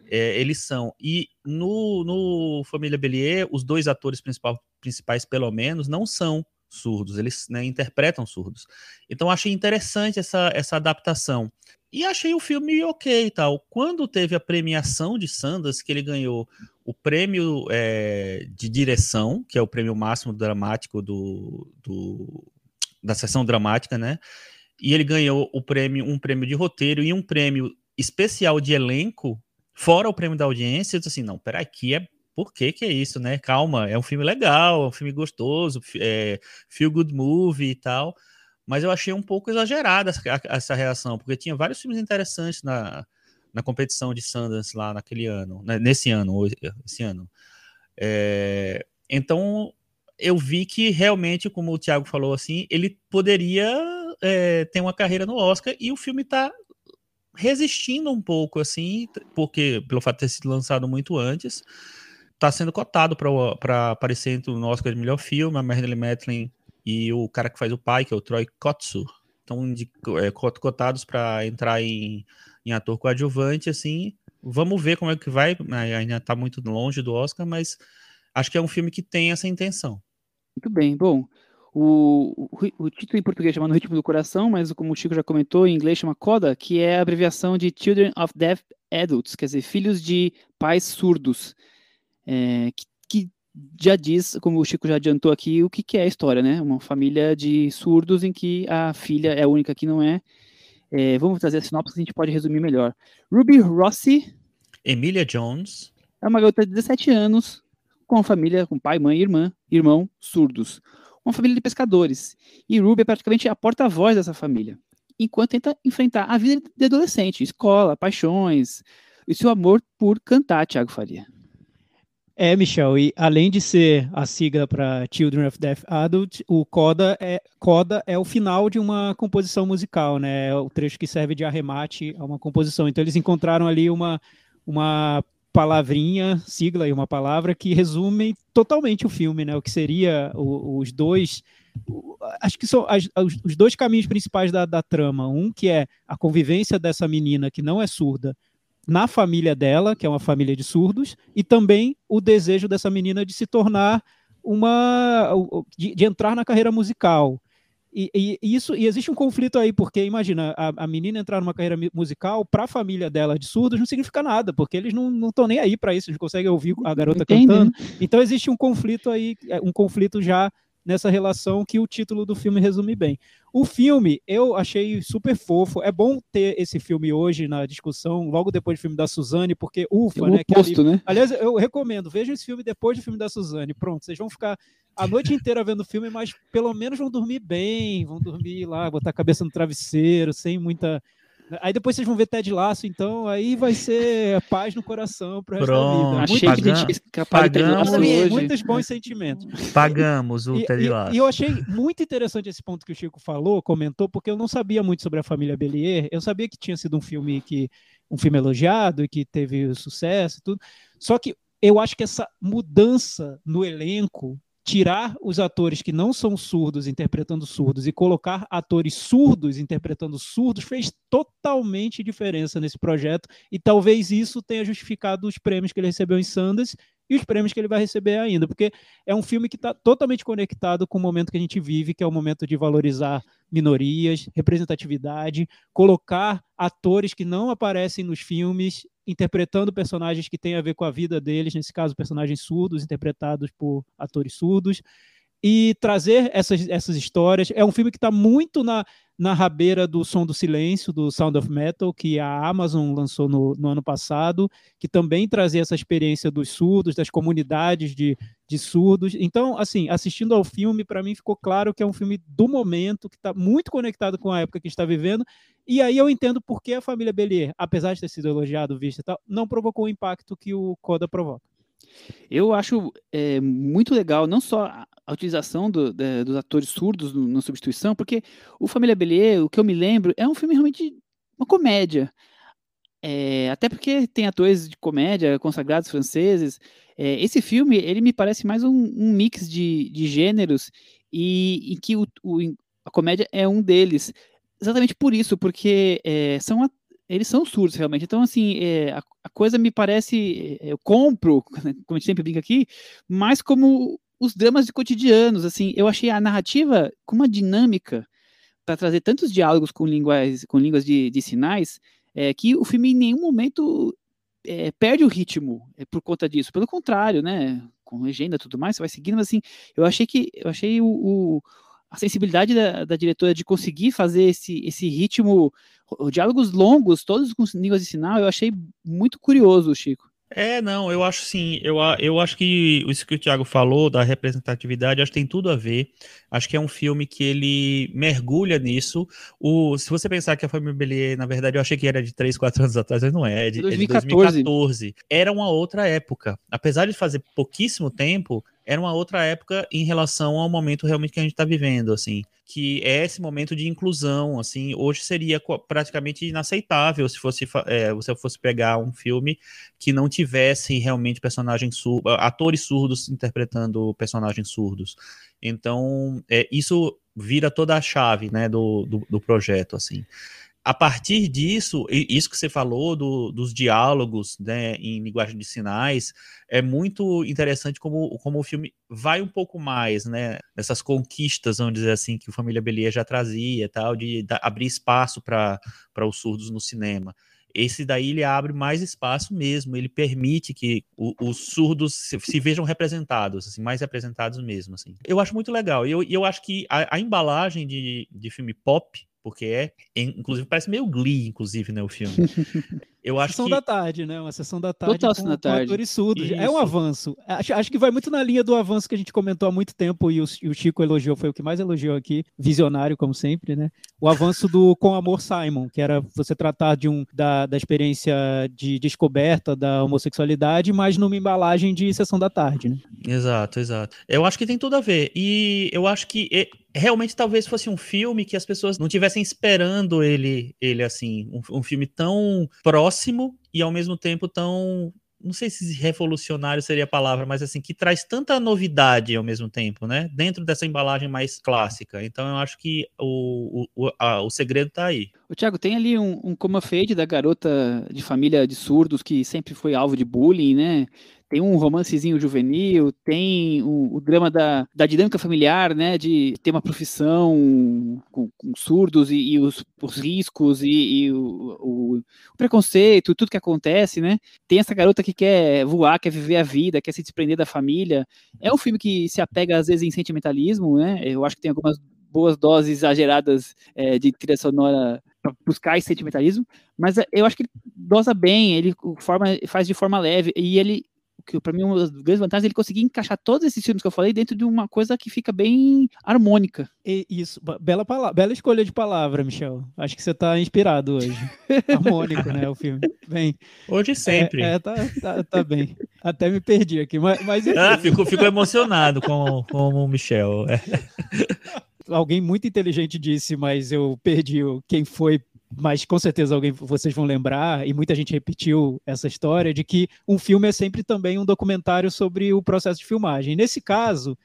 é, eles são. E no, no Família Bellier, os dois atores principal- principais, pelo menos, não são surdos, eles né, interpretam surdos. Então achei interessante essa, essa adaptação. E achei o filme ok e tal. Quando teve a premiação de Sanders, que ele ganhou o prêmio é, de direção, que é o prêmio máximo dramático do, do, da sessão dramática, né? E ele ganhou o prêmio, um prêmio de roteiro e um prêmio especial de elenco, fora o prêmio da audiência. Eu disse assim, não, peraí, aqui é por que que é isso, né? Calma, é um filme legal, é um filme gostoso, é, feel good movie e tal mas eu achei um pouco exagerada essa, essa reação, porque tinha vários filmes interessantes na, na competição de Sundance lá naquele ano, né, nesse ano, esse ano. É, então eu vi que realmente, como o Thiago falou assim, ele poderia é, ter uma carreira no Oscar e o filme está resistindo um pouco assim, porque pelo fato de ter sido lançado muito antes, está sendo cotado para aparecer no Oscar de melhor filme, a Marilyn Matlin e o cara que faz o pai, que é o Troy Kotsu, estão é, cotados para entrar em, em ator coadjuvante, assim. Vamos ver como é que vai, né, ainda está muito longe do Oscar, mas acho que é um filme que tem essa intenção. Muito bem, bom. O, o, o, título em português chama No Ritmo do Coração, mas como o Chico já comentou, em inglês chama CODA, que é a abreviação de Children of Deaf Adults, quer dizer, filhos de pais surdos, é, que, que já diz, como o Chico já adiantou aqui, o que, que é a história, né? Uma família de surdos em que a filha é a única que não é. é vamos trazer a sinopse que a gente pode resumir melhor. Ruby Rossi. Emilia Jones. É uma garota de 17 anos, com uma família, com pai, mãe, irmã, irmão, surdos. Uma família de pescadores. E Ruby é praticamente a porta-voz dessa família. Enquanto tenta enfrentar a vida de adolescente, escola, paixões, e seu amor por cantar, Thiago Faria. É, Michel, e além de ser a sigla para Children of Deaf Adult, o coda é, coda é o final de uma composição musical, né? É o trecho que serve de arremate a uma composição. Então eles encontraram ali uma, uma palavrinha, sigla e uma palavra que resumem totalmente o filme, né? O que seria o, os dois acho que são as, os dois caminhos principais da, da trama. Um que é a convivência dessa menina que não é surda na família dela, que é uma família de surdos, e também o desejo dessa menina de se tornar uma. de, de entrar na carreira musical. E, e, isso e existe um conflito aí, porque imagina, a, a menina entrar numa carreira musical para a família dela de surdos não significa nada, porque eles não estão nem aí para isso, eles conseguem ouvir a garota Entendi. cantando. Então existe um conflito aí, é, um conflito já nessa relação que o título do filme resume bem. O filme eu achei super fofo. É bom ter esse filme hoje na discussão, logo depois do filme da Suzane, porque ufa, é né? Oposto, ali... né? Aliás, eu recomendo, vejam esse filme depois do filme da Suzane. Pronto, vocês vão ficar a noite inteira vendo o filme, mas pelo menos vão dormir bem, vão dormir lá, botar a cabeça no travesseiro, sem muita Aí depois vocês vão ver Ted Laço, então aí vai ser paz no coração pro resto Pronto. da vida. Achei Muito, que a gente capaz de hoje. Muitos bons sentimentos. Pagamos o e, Ted Laço. E, e, eu achei muito interessante esse ponto que o Chico falou, comentou, porque eu não sabia muito sobre a família Bellier. Eu sabia que tinha sido um filme que um filme elogiado e que teve sucesso e tudo. Só que eu acho que essa mudança no elenco tirar os atores que não são surdos interpretando surdos e colocar atores surdos interpretando surdos fez totalmente diferença nesse projeto e talvez isso tenha justificado os prêmios que ele recebeu em Sundance e os prêmios que ele vai receber ainda, porque é um filme que está totalmente conectado com o momento que a gente vive, que é o momento de valorizar minorias, representatividade, colocar atores que não aparecem nos filmes interpretando personagens que têm a ver com a vida deles, nesse caso, personagens surdos, interpretados por atores surdos, e trazer essas, essas histórias. É um filme que está muito na, na rabeira do Som do Silêncio, do Sound of Metal, que a Amazon lançou no, no ano passado, que também trazia essa experiência dos surdos, das comunidades de, de surdos. Então, assim, assistindo ao filme, para mim ficou claro que é um filme do momento, que está muito conectado com a época que está vivendo. E aí eu entendo por que a família Belier, apesar de ter sido elogiado, visto e tal, não provocou o impacto que o Coda provoca. Eu acho é, muito legal, não só a utilização do, de, dos atores surdos na substituição, porque o Família Bellier, o que eu me lembro, é um filme realmente uma comédia. É, até porque tem atores de comédia consagrados franceses. É, esse filme, ele me parece mais um, um mix de, de gêneros e em que o, o, a comédia é um deles. Exatamente por isso, porque é, são eles são surdos realmente. Então, assim, é, a, a, coisa me parece. É, eu compro, como a gente sempre brinca aqui, mais como os dramas de cotidianos, assim, eu achei a narrativa com uma dinâmica para trazer tantos diálogos com línguas, com línguas de, de sinais, é, que o filme em nenhum momento é, perde o ritmo é, por conta disso. Pelo contrário, né? Com legenda tudo mais, você vai seguindo, mas assim, eu achei que eu achei o, o a sensibilidade da, da, diretora de conseguir fazer esse, esse ritmo, diálogos longos, todos com línguas de sinal, eu achei muito curioso, Chico. É, não, eu acho sim. Eu, eu acho que isso que o Thiago falou da representatividade, acho que tem tudo a ver. Acho que é um filme que ele mergulha nisso. O, se você pensar que a Família Bellier, na verdade, eu achei que era de 3, 4 anos atrás, mas não é, é de, 2014. é de 2014. Era uma outra época. Apesar de fazer pouquíssimo tempo, era uma outra época em relação ao momento realmente que a gente está vivendo, assim, que é esse momento de inclusão, assim, hoje seria praticamente inaceitável se fosse é, você fosse pegar um filme que não tivesse realmente personagens surdos, atores surdos interpretando personagens surdos. Então, é, isso vira toda a chave, né, do, do, do projeto, assim a partir disso, isso que você falou do, dos diálogos né, em linguagem de sinais, é muito interessante como, como o filme vai um pouco mais, né? Nessas conquistas, vamos dizer assim, que o Família Bellier já trazia, tal, de, de abrir espaço para os surdos no cinema. Esse daí ele abre mais espaço mesmo, ele permite que o, os surdos se, se, vejam representados, assim, mais representados mesmo. Assim. Eu acho muito legal. E eu, eu acho que a, a embalagem de, de filme pop porque é, inclusive parece meio Glee, inclusive, né, o filme. Eu acho sessão que... da tarde, né? Uma sessão da tarde Total com, da tarde. atores surdos. É um avanço. Acho, acho que vai muito na linha do avanço que a gente comentou há muito tempo e o, e o, Chico elogiou, foi o que mais elogiou aqui, visionário, como sempre, né? O avanço do Com Amor Simon, que era você tratar de um, da, da experiência de descoberta da homossexualidade, mas numa embalagem de sessão da tarde, né? Exato, exato. Eu acho que tem tudo a ver. E eu acho que realmente talvez fosse um filme que as pessoas não tivessem esperando ele, ele assim, um, um filme tão próximo e ao mesmo tempo tão não sei se revolucionário seria a palavra, mas assim, que traz tanta novidade ao mesmo tempo, né? Dentro dessa embalagem mais clássica. Então eu acho que o, o, a, o segredo está aí. O Thiago, tem ali um, um coma fade da garota de família de surdos que sempre foi alvo de bullying, né? Tem um romancezinho juvenil, tem o, o, drama da, da dinâmica familiar, né, de ter uma profissão com, com surdos e, e os, os, riscos e, e o, o, preconceito, tudo que acontece, né, tem essa garota que quer voar, quer viver a vida, quer se desprender da família, é um filme que se apega às vezes em sentimentalismo, né, eu acho que tem algumas boas doses exageradas é, de trilha sonora para buscar esse sentimentalismo, mas eu acho que ele dosa bem, ele forma, faz de forma leve e ele que para mim uma das grandes vantagens é ele conseguir encaixar todos esses filmes que eu falei dentro de uma coisa que fica bem harmônica. E, isso, bela, palavra, bela escolha de palavra, Michel. Acho que você está inspirado hoje. Harmônico, né, o filme. Bem. Hoje sempre. É, é tá, tá, tá, bem. Até me perdi aqui, mas, mas ah, fico, fico emocionado com, com o Michel. É. Alguém muito inteligente disse, mas eu perdi quem foi mas com certeza alguém vocês vão lembrar e muita gente repetiu essa história de que um filme é sempre também um documentário sobre o processo de filmagem. Nesse caso,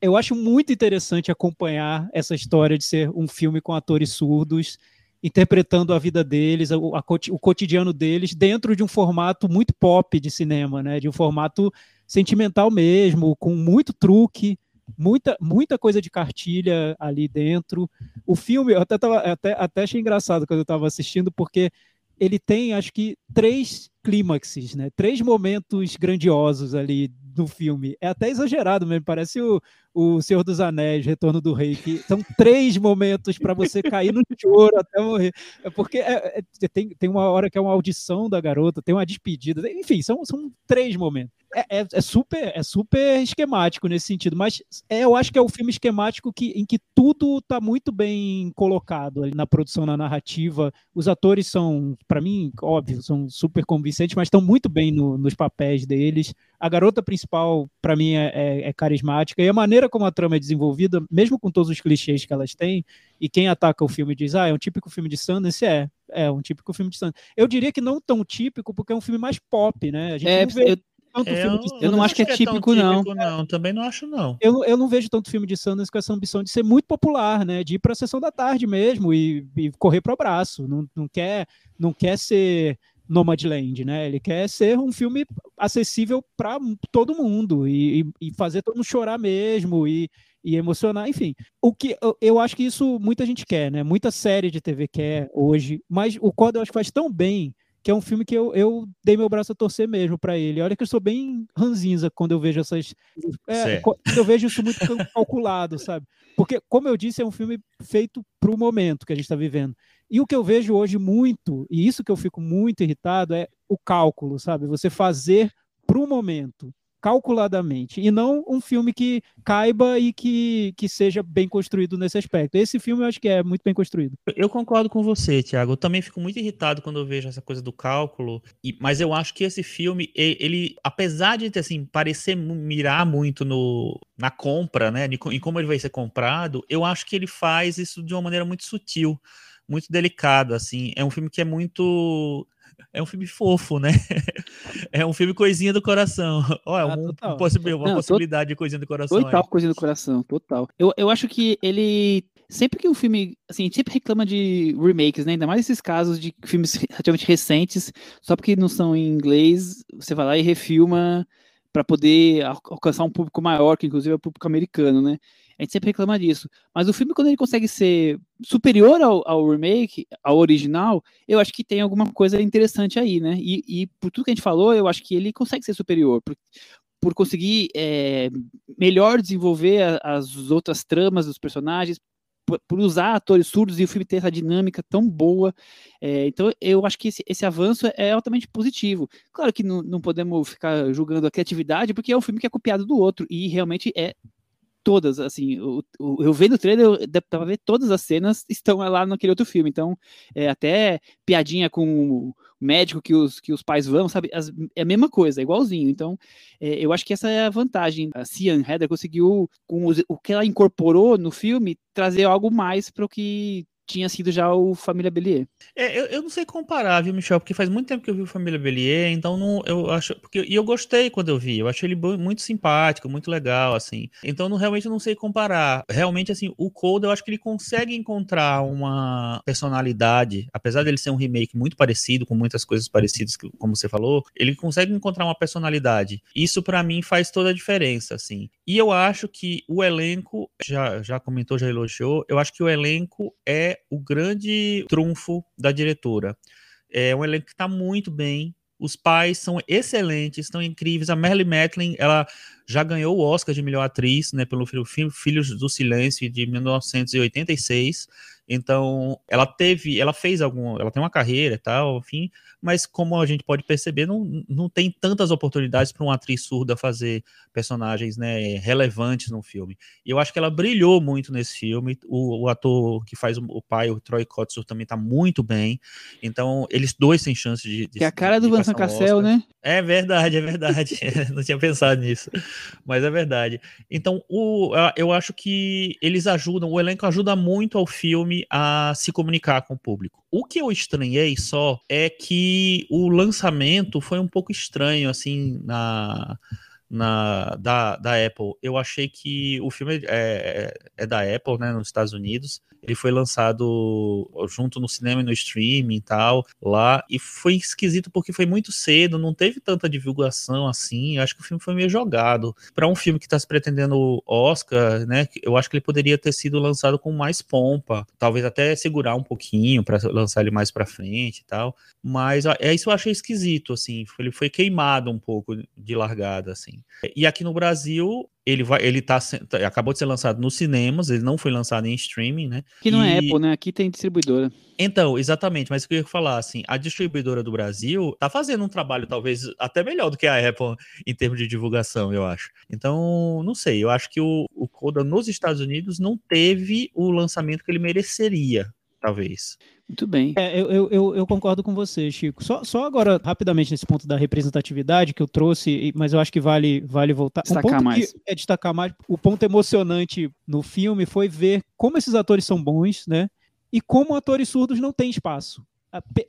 eu acho muito interessante acompanhar essa história de ser um filme com atores surdos interpretando a vida deles, a, o cotidiano deles dentro de um formato muito pop de cinema, né? De um formato sentimental mesmo, com muito truque muita, muita coisa de cartilha ali dentro. O filme, eu até, tava, até, até achei engraçado quando eu estava assistindo, porque ele tem, acho que, três clímaxes, né? Três momentos grandiosos ali no filme. É até exagerado mesmo, parece o, o Senhor dos Anéis, Retorno do Rei, que são três momentos para você cair no choro até morrer. É porque é, é, tem, tem uma hora que é uma audição da garota, tem uma despedida, enfim, são, são três momentos é, é, é, super, é super esquemático nesse sentido, mas é, eu acho que é o um filme esquemático que, em que tudo está muito bem colocado na produção, na narrativa. Os atores são, para mim, óbvio, são super convincentes, mas estão muito bem no, nos papéis deles. A garota principal, para mim, é, é, é, carismática e a maneira como a trama é desenvolvida, mesmo com todos os clichês que elas têm, e quem ataca o filme diz, ah, é um típico filme de Sundance, é, é um típico filme de Sundance. Eu diria que não tão típico, porque é um filme mais pop, né? A gente é, não vê... eu tanto é, filme de Eu não acho que é, é típico, não. não. Também não acho, não. Eu, eu não vejo tanto filme de Sanders com essa ambição de ser muito popular, né? De ir para a sessão da tarde mesmo e, e correr para o braço. Não, não, quer, não quer ser Nomadland, né? Ele quer ser um filme acessível para todo mundo e, e, fazer todo mundo chorar mesmo e, e emocionar, enfim. O que eu, eu, acho que isso muita gente quer, né? Muita série de TV quer hoje, mas o Coda eu acho que faz tão bem que é um filme que eu, eu dei meu braço a torcer mesmo para ele. Olha que eu sou bem ranzinza quando eu vejo essas. É, eu vejo isso muito calculado, sabe? Porque, como eu disse, é um filme feito para o momento que a gente está vivendo. E o que eu vejo hoje muito, e isso que eu fico muito irritado, é o cálculo, sabe? Você fazer para o momento calculadamente e não um filme que caiba e que, que seja bem construído nesse aspecto. Esse filme eu acho que é muito bem construído. Eu concordo com você, Thiago. Eu também fico muito irritado quando eu vejo essa coisa do cálculo, e, mas eu acho que esse filme, ele, apesar de assim, parecer mirar muito no, na compra, né, em como ele vai ser comprado, eu acho que ele faz isso de uma maneira muito sutil muito delicado, assim. É um filme que é muito é um filme fofo, né? É um filme coisinha do coração. Olha, ah, um, um possi uma Não, possibilidade de coisinha do coração. Total aí. coisinha do coração, total. Eu, eu acho que ele. Sempre que um filme. Assim, sempre reclama de remakes, né? Ainda mais esses casos de filmes relativamente recentes, só porque não são em inglês, você vai lá e refilma para poder alcançar um público maior, que inclusive é o público americano, né? A gente sempre reclama disso. Mas o filme, quando ele consegue ser superior ao, ao remake, ao original, eu acho que tem alguma coisa interessante aí, né? E, e, por tudo que a gente falou, eu acho que ele consegue ser superior. Por, por conseguir é, melhor desenvolver a, as outras tramas dos personagens, por, por, usar atores surdos e o filme ter essa dinâmica tão boa. É, então, eu acho que esse, esse, avanço é altamente positivo. Claro que não, não podemos ficar julgando a criatividade, porque é um filme que é copiado do outro, e realmente é todas, assim, o, o, eu vendo o trailer, dá pra ver todas as cenas estão lá naquele outro filme, então, é, até piadinha com o médico que os, que os pais vão, sabe, as, é a mesma coisa, é igualzinho, então, é, eu acho que essa é a vantagem, a Cian Heather conseguiu, com os, o que ela incorporou no filme, trazer algo mais para o que tinha sido já o Família Bellier. É, eu, eu não sei comparar, viu, Michel? Porque faz muito tempo que eu vi o Família Bellier, então não, eu acho. Porque, e eu gostei quando eu vi. Eu achei ele muito simpático, muito legal, assim. Então não, realmente não sei comparar. Realmente, assim, o Cold eu acho que ele consegue encontrar uma personalidade, apesar dele ser um remake muito parecido, com muitas coisas parecidas, como você falou, ele consegue encontrar uma personalidade. Isso para mim faz toda a diferença, assim. E eu acho que o elenco, já, já comentou, já elogiou, eu acho que o elenco é o grande trunfo da diretora. É um elenco que está muito bem. Os pais são excelentes, estão incríveis. A Merle Matlin, ela já ganhou o Oscar de melhor atriz, né, pelo filme Filhos do Silêncio de 1986. Então, ela teve, ela fez algum, ela tem uma carreira e tal, enfim, mas como a gente pode perceber, não, não tem tantas oportunidades para uma atriz surda fazer personagens né, relevantes no filme. E eu acho que ela brilhou muito nesse filme. O, o ator que faz o, o, pai, o Troy Kotsur, também está muito bem. Então, eles dois têm chance de. de que é a cara do Vincent Cassel, né? É verdade, é verdade. não tinha pensado nisso, mas é verdade. Então, o, eu acho que eles ajudam, o elenco ajuda muito ao filme a se comunicar com o público. O que eu estranhei só é que o lançamento foi um pouco estranho, assim, na, na da, da Apple. Eu achei que o filme é, é, é da Apple, né, nos Estados Unidos. Ele foi lançado junto no cinema e no streaming e tal, lá. E foi esquisito porque foi muito cedo, não teve tanta divulgação assim. Eu acho que o filme foi meio jogado. Para um filme que está se pretendendo Oscar, né? Eu acho que ele poderia ter sido lançado com mais pompa. Talvez até segurar um pouquinho para lançar ele mais para frente e tal. Mas é isso eu achei esquisito, assim. Ele foi queimado um pouco de largada, assim. E aqui no Brasil, ele vai, ele tá, tá, acabou de ser lançado nos cinemas, ele não foi lançado em streaming, né? Aqui não é e... é Apple, né? Aqui tem distribuidora. Então, exatamente, mas o que eu ia falar, assim, a distribuidora do Brasil tá fazendo um trabalho talvez até melhor do que a Apple em termos de divulgação, eu acho. Então, não sei, eu acho que o, o Coda nos Estados Unidos não teve o lançamento que ele mereceria, talvez. Muito bem. É, eu, eu, eu, concordo com você, Chico. Só, só agora, rapidamente, nesse ponto da representatividade que eu trouxe, mas eu acho que vale, vale voltar. Destacar um ponto mais. Que é destacar mais. O ponto emocionante no filme foi ver como esses atores são bons, né? E como atores surdos não têm espaço.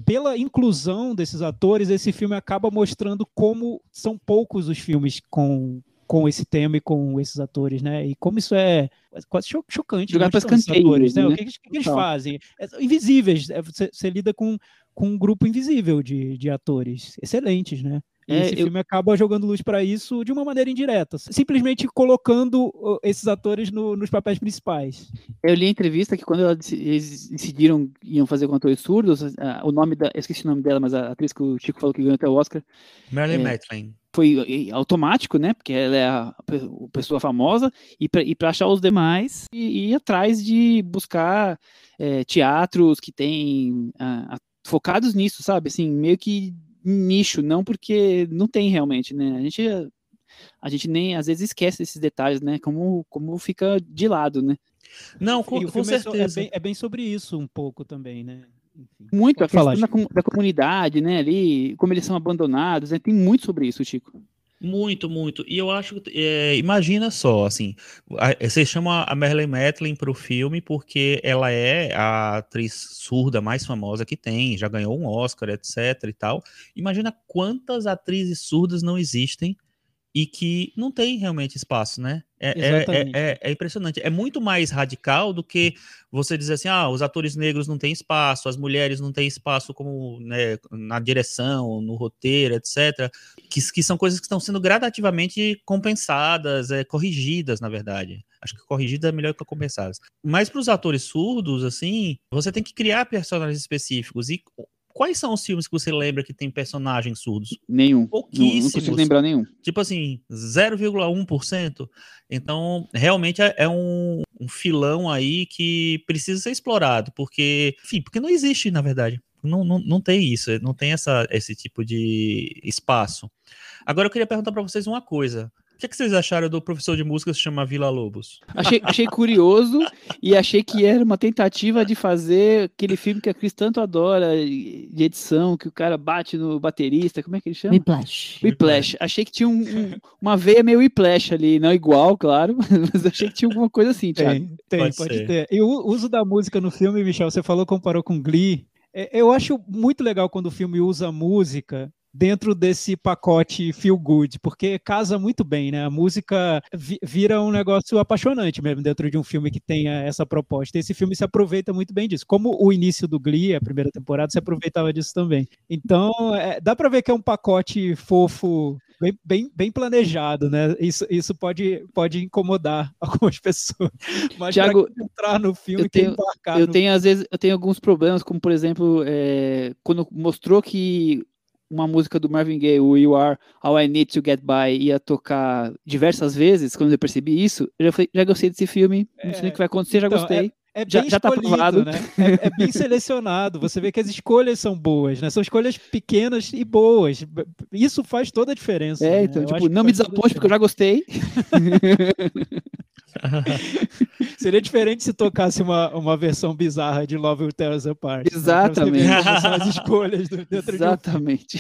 Pela inclusão desses atores, esse filme acaba mostrando como são poucos os filmes com com esse tema e com esses atores, né? E como isso é quase cho chocante. Jogar né, para escanteio, atores, né? né? O que, que, que eles fazem? É, invisíveis. é, Você, você lida com, com um grupo invisível de, de atores excelentes, né? E É, esse eu- filme acaba jogando luz para isso de uma maneira indireta, simplesmente colocando esses atores no- nos papéis principais. Eu li a entrevista que quando eles decidiram iam fazer com atores surdos, ah, o nome da, eu esqueci o nome dela, mas a atriz que o Chico falou que ganhou até o Oscar, Marilyn É. Matlin. Foi automático, né? Porque ela é a pe- a pessoa famosa, e para achar os demais, e ir atrás de buscar eh, teatros que têm ah, ah, focados nisso, sabe? Assim, meio que nicho, não porque não tem realmente, né? A gente, a gente nem às vezes esquece esses detalhes, né? Como, como fica de lado, né? Não, com, com é é, certeza. bem, é bem sobre isso um pouco também, né? Enfim. Muito a falar, da, da comunidade, né? Ali, como eles são abandonados, né? Tem muito sobre isso, Chico. Muito, muito. E eu acho que, é, imagina só, assim, a- vocês chamam a Marilyn Matlin para o filme porque ela é a atriz surda mais famosa que tem, já ganhou um Oscar, etc e tal. Imagina quantas atrizes surdas não existem e que não tem realmente espaço, né? É, é- é- é- é impressionante. É muito mais radical do que você dizer assim, ah, os atores negros não têm espaço, as mulheres não têm espaço como né, na direção, no roteiro, etc que, que são coisas que estão sendo gradativamente compensadas, é, corrigidas, na verdade. Acho que corrigidas é melhor que compensadas. Mas para os atores surdos, assim, você tem que criar personagens específicos. E quais são os filmes que você lembra que tem personagens surdos? Nenhum. Não, não Pouquíssimos. consigo lembrar nenhum. Tipo assim, 0,1%. Então, realmente é, é um, um filão aí que precisa ser explorado, porque, enfim, porque não existe, na verdade. Não, não, não tem isso, não tem essa, esse tipo de espaço. Agora eu queria perguntar para vocês uma coisa. O que, que vocês acharam do professor de música que se chama Vila Lobos? Achei, achei curioso e achei que era uma tentativa de fazer aquele filme que a Cris tanto adora, de edição, que o cara bate no baterista, como é que ele chama? Whiplash. Whiplash. Achei que tinha um- um- uma veia meio Whiplash ali, não igual, claro, mas achei que tinha alguma coisa assim, Thiago. Tem, tem, Pode pode, ter. E o uso da música no filme, Michel, você falou, comparou com Glee. É, Eu acho muito legal quando o filme usa música dentro desse pacote feel good, porque casa muito bem, né? A música vi- vira um negócio apaixonante mesmo dentro de um filme que tenha essa proposta. Esse filme se aproveita muito bem disso. Como o início do Glee, a primeira temporada, se aproveitava disso também. Então, é, dá para ver que é um pacote fofo bem, bem, bem planejado, né? Isso, isso pode, pode incomodar algumas pessoas. Mas Thiago, entrar no filme, eu tenho- embarcar Eu no tenho, às vezes, eu tenho alguns problemas, como por exemplo, é, quando mostrou que uma música do Marvin Gaye, o You Are All I Need to Get By, ia tocar diversas vezes, quando eu percebi isso, eu já, falei, já gostei desse filme, não sei É, o que vai acontecer, já então, gostei. É Já- bem já tá aprovado. né? É, é bem selecionado. Você vê que as escolhas são boas, né? São escolhas pequenas e boas. Isso faz toda a diferença. É, né? então, tipo, não me desaponte, porque eu já gostei. Seria diferente se tocasse uma, uma versão bizarra de Love Will Tear Us Apart. né? Exatamente. são as escolhas do- dentro de um Exatamente.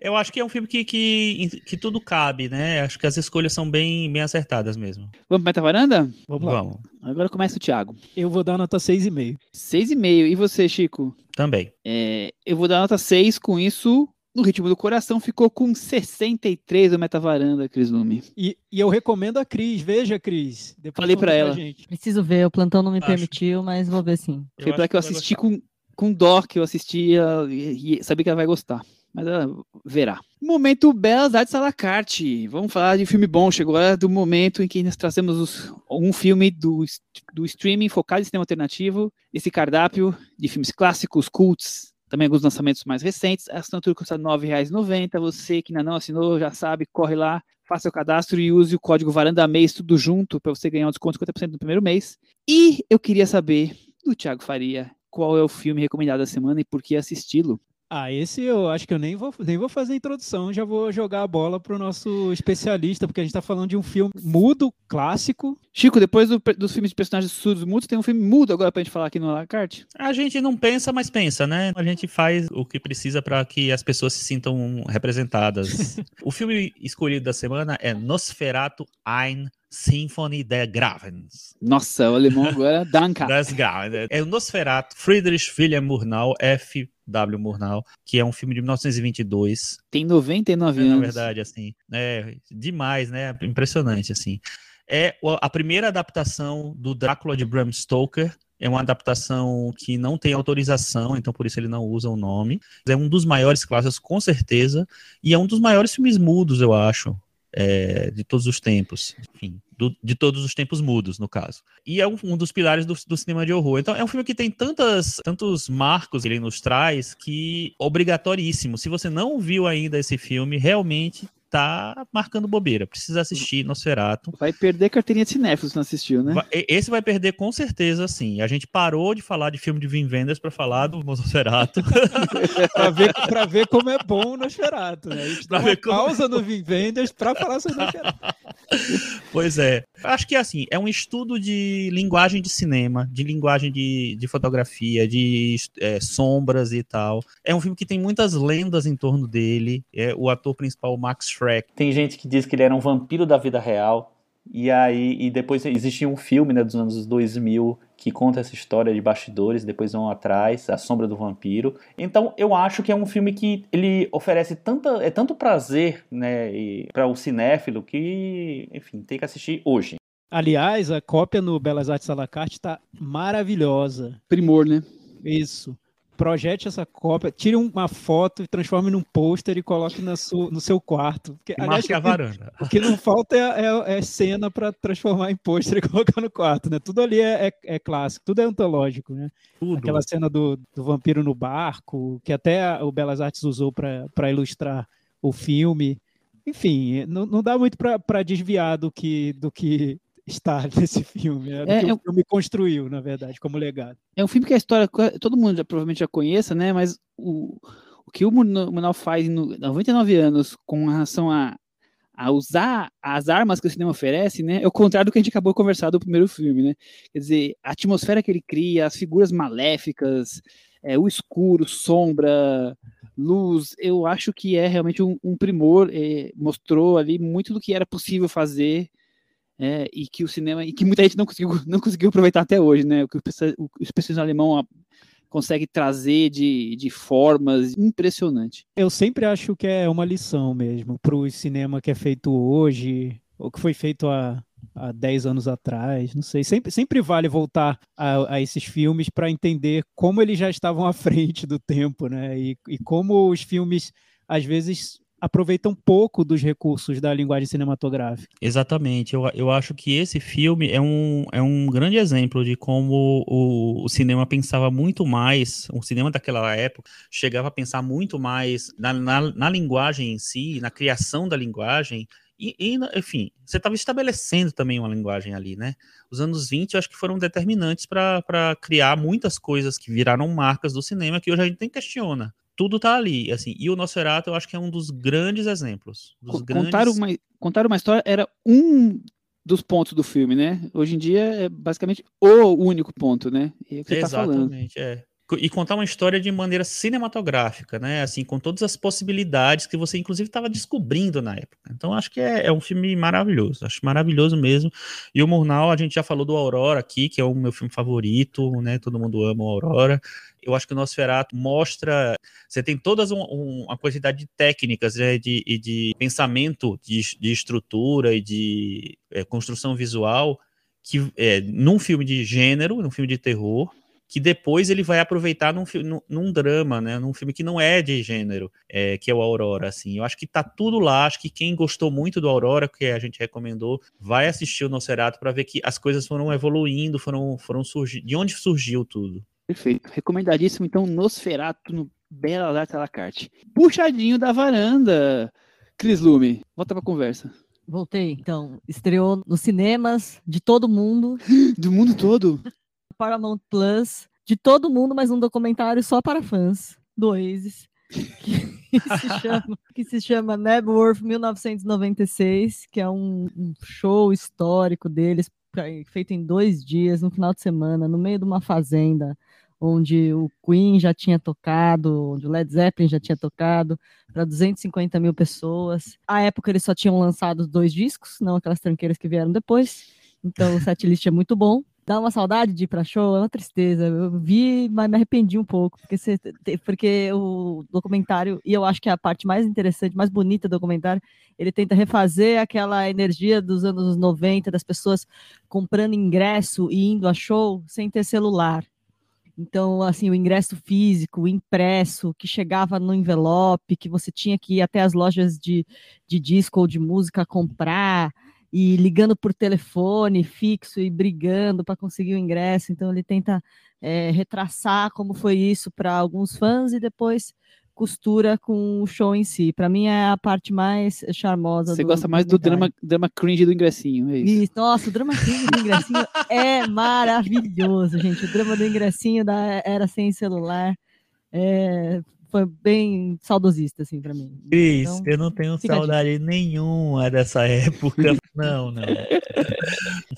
Eu acho que é um filme que, que, que tudo cabe, né? Acho que as escolhas são bem, bem acertadas mesmo. Vamos para a varanda? Vamos lá. Vamos. Agora começa o Thiago. Eu vou dar nota 6,5. Seis e meio. E você, Chico? Também. É, eu vou dar nota 6 com isso. No ritmo do coração ficou com 63 do Metavaranda, Cris Lume. E, e eu recomendo a Cris. Veja, Cris. Depois Falei pra ela. gente. Preciso ver, o plantão não me Acho. permitiu, mas vou ver sim. Eu Foi para que eu assisti gostar. com, com dó que eu assistia e, e sabia que ela vai gostar. Mas ela verá. Momento Belas Artes à la carte. Vamos falar de filme bom. Chegou a hora do momento em que nós trazemos os- um filme do, do streaming focado em cinema alternativo. Esse cardápio de filmes clássicos, cults, também alguns lançamentos mais recentes. A assinatura custa R$ 9,90. Você que ainda não assinou, já sabe, corre lá, faça o cadastro e use o código Varanda Mês, tudo junto, para você ganhar um desconto de 50% no primeiro mês. E eu queria saber do Thiago Faria qual é o filme recomendado da semana e por que assisti-lo. Ah, esse eu acho que eu nem vou, nem vou fazer a introdução, já vou jogar a bola pro nosso especialista, porque a gente tá falando de um filme mudo, clássico. Chico, depois do- dos filmes de personagens surdos mudos, tem um filme mudo agora pra gente falar aqui no Alacarte? A gente não pensa, mas pensa, né? A gente faz o que precisa para que as pessoas se sintam representadas. o filme escolhido da semana é Nosferatu Ein Symphony der Gravens. Nossa, o alemão agora, Danka. Das Gravens. É o Nosferatu Friedrich Wilhelm Murnau F. W. Murnau, que é um filme de 1922. Tem 99 É, anos. na verdade, assim, é demais, né? Impressionante, assim. É a primeira adaptação do Drácula de Bram Stoker. É uma adaptação que não tem autorização, então por isso ele não usa o nome. É um dos maiores clássicos, com certeza, e é um dos maiores filmes mudos, eu acho, é, de todos os tempos. Enfim, do- de todos os tempos mudos, no caso. E é um, dos pilares do, do cinema de horror. Então é um filme que tem tantas, tantos marcos que ele nos traz que obrigatoríssimo. Se você não viu ainda esse filme, realmente tá marcando bobeira. Precisa assistir Nosferatu. Vai perder carteirinha de cinéfilo se não assistiu, né? Esse vai perder com certeza, sim. A gente parou de falar de filme de Wim Wenders para falar do Nosferatu. pra, ver, pra ver como é bom o Nosferatu, né? A gente Pra dá uma como- pausa no Vim Vendors pra falar sobre o Nosferatu. Pois é. Acho que assim, é um estudo de linguagem de cinema, de linguagem de, de fotografia, de é, sombras e tal. É um filme que tem muitas lendas em torno dele. É o ator principal, Max Schreck. Tem gente que diz que ele era um vampiro da vida real. E aí, e depois existia um filme né, dos anos 2000 que conta essa história de bastidores, depois vão atrás, A Sombra do Vampiro. Então, eu acho que é um filme que ele oferece tanta, é tanto prazer, né, para o cinéfilo que, enfim, tem que assistir hoje. Aliás, a cópia no Belas Artes à la carte tá maravilhosa. Primor, né? Isso. Projete essa cópia, tire uma foto e transforme num pôster e coloque na su- no seu quarto. Porque, aliás, a varanda. O que não falta é, é- é cena para transformar em pôster e colocar no quarto, né? Tudo ali é, é- é clássico, tudo é antológico, né? Tudo. Aquela cena do, do vampiro no barco, que até o Belas Artes usou para ilustrar o filme. Enfim, não, não dá muito para desviar do que, do que está nesse filme, né? É, que é o filme construiu, na verdade, como legado. É um filme que a história todo mundo já, provavelmente já conheça, né? Mas o, o que o Murnau Murnau faz em no- 99 anos com relação a, a usar as armas que o cinema oferece, né? É o contrário do que a gente acabou de conversar do primeiro filme, né? Quer dizer, a atmosfera que ele cria, as figuras maléficas, é, o escuro, sombra, luz, eu acho que é realmente um, um primor. é, mostrou ali muito do que era possível fazer é, e que o cinema e que muita gente não conseguiu não conseguiu aproveitar até hoje, né? O que o espe- o especialista alemão a- consegue trazer de, de formas impressionante. Eu sempre acho que é uma lição mesmo para o cinema que é feito hoje, ou que foi feito há, há 10 anos atrás, não sei. Sempre, sempre vale voltar a, a esses filmes para entender como eles já estavam à frente do tempo, né? E, e como os filmes, às vezes, aproveitam pouco dos recursos da linguagem cinematográfica. Exatamente. Eu, eu acho que esse filme é um, é um grande exemplo de como o, o cinema pensava muito mais, o cinema daquela época chegava a pensar muito mais na, na, na linguagem em si, na criação da linguagem. E, e, enfim, você estava estabelecendo também uma linguagem ali, né? Os anos 20 eu acho que foram determinantes para criar muitas coisas que viraram marcas do cinema que hoje a gente nem questiona tudo tá ali, assim. E o Nosferatu eu acho que é um dos grandes exemplos. Dos Co- grandes... Contar, uma, contar uma história era um dos pontos do filme, né? Hoje em dia é basicamente o único ponto, né? É o que você tá. Exatamente, é. Co- E contar uma história de maneira cinematográfica, né? Assim, com todas as possibilidades que você, inclusive, estava descobrindo na época. Então, acho que é, é um filme maravilhoso. Acho maravilhoso mesmo. E o Murnau, a gente já falou do Aurora aqui, que é o meu filme favorito, né? Todo mundo ama o Aurora. Eu acho que o Nosferatu mostra. Você tem todas um, um, uma quantidade de técnicas né, de, e de pensamento de, de estrutura e de é, construção visual que é, num filme de gênero, num filme de terror, que depois ele vai aproveitar num, num, num, drama, né? Num filme que não é de gênero, é, que é o Aurora, assim. Eu acho que tá tudo lá, acho que quem gostou muito do Aurora, que a gente recomendou, vai assistir o Nosferatu para ver que as coisas foram evoluindo, foram, foram surgindo, de onde surgiu tudo. Perfeito. Recomendadíssimo, então, Nosferatu no Bela Arte à la carte. Puxadinho da varanda. Cris Lume, volta pra conversa. Voltei, então. Estreou nos cinemas de todo mundo. Do mundo todo? Paramount Plus, de todo mundo, mas um documentário só para fãs do Oasis. Que se chama, que se chama Nebworth 1996, que é um, um show histórico deles, feito em dois dias, no final de semana, no meio de uma fazenda, onde o Queen já tinha tocado, onde o Led Zeppelin já tinha tocado, para 250 mil pessoas. À época eles só tinham lançado dois discos, não aquelas tranqueiras que vieram depois. Então o setlist é muito bom. Dá uma saudade de ir pra show, é uma tristeza. Eu vi, mas me arrependi um pouco, porque, você, porque o documentário, e eu acho que é a parte mais interessante, mais bonita do documentário, ele tenta refazer aquela energia dos anos 90, das pessoas comprando ingresso e indo a show sem ter celular. Então, assim, o ingresso físico, o impresso, que chegava no envelope, que você tinha que ir até as lojas de, de disco ou de música comprar, e ligando por telefone fixo e brigando para conseguir o ingresso. Então ele tenta é, retraçar como foi isso para alguns fãs e depois costura com o show em si. Para mim é a parte mais charmosa. Você do, gosta mais do, do drama, drama cringe do ingressinho, é isso? isso. Nossa, o drama cringe do ingressinho é maravilhoso, gente. O drama do ingressinho da era sem celular. É, foi bem saudosista, assim, para mim. Cris, então, eu não tenho saudade nenhuma dessa época. não, não.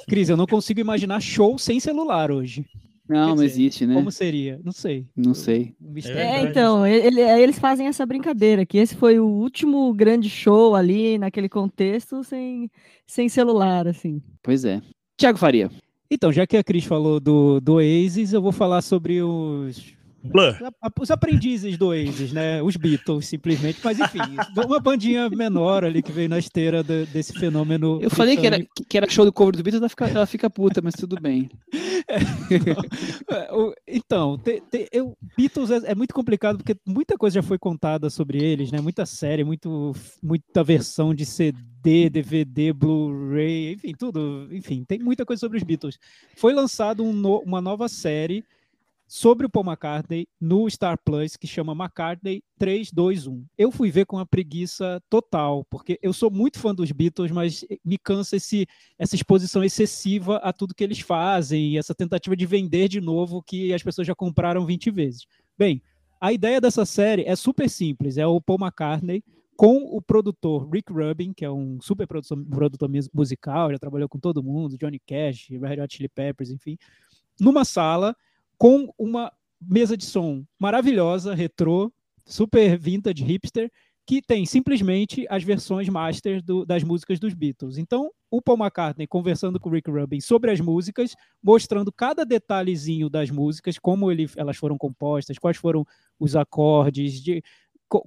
Cris, eu não consigo imaginar show sem celular hoje. Não, Quer não existe, né? Como seria? Não sei. Não sei. É, então, ele, eles fazem essa brincadeira, que esse foi o último grande show ali, naquele contexto, sem, sem celular, assim. Pois é. Tiago Faria. Então, já que a Cris falou do, do Oasis, eu vou falar sobre os Blur. Os aprendizes do Oasis, né? Os Beatles, simplesmente. Mas enfim, uma bandinha menor ali que veio na esteira de, desse fenômeno. Eu falei que era, que era show do cover do Beatles, ela fica, ela fica puta, mas tudo bem. É, então, te, te, eu, Beatles é, é, muito complicado porque muita coisa já foi contada sobre eles, né? Muita série, muito, muita versão de CD, DVD, Blu-ray, enfim, tudo. Enfim, tem muita coisa sobre os Beatles. Foi lançado um no, uma nova série sobre o Paul McCartney no Star Plus que chama McCartney 321. Eu fui ver com uma preguiça total, porque eu sou muito fã dos Beatles, mas me cansa esse, essa exposição excessiva a tudo que eles fazem, essa tentativa de vender de novo que as pessoas já compraram 20 vezes. Bem, a ideia dessa série é super simples, é o Paul McCartney com o produtor Rick Rubin, que é um super produtor, produtor musical, já trabalhou com todo mundo, Johnny Cash, Red Hot Chili Peppers, enfim, numa sala com uma mesa de som maravilhosa, retrô, super vintage, hipster, que tem simplesmente as versões master do, das músicas dos Beatles. Então, o Paul McCartney conversando com o Rick Rubin sobre as músicas, mostrando cada detalhezinho das músicas, como ele, elas foram compostas, quais foram os acordes, de,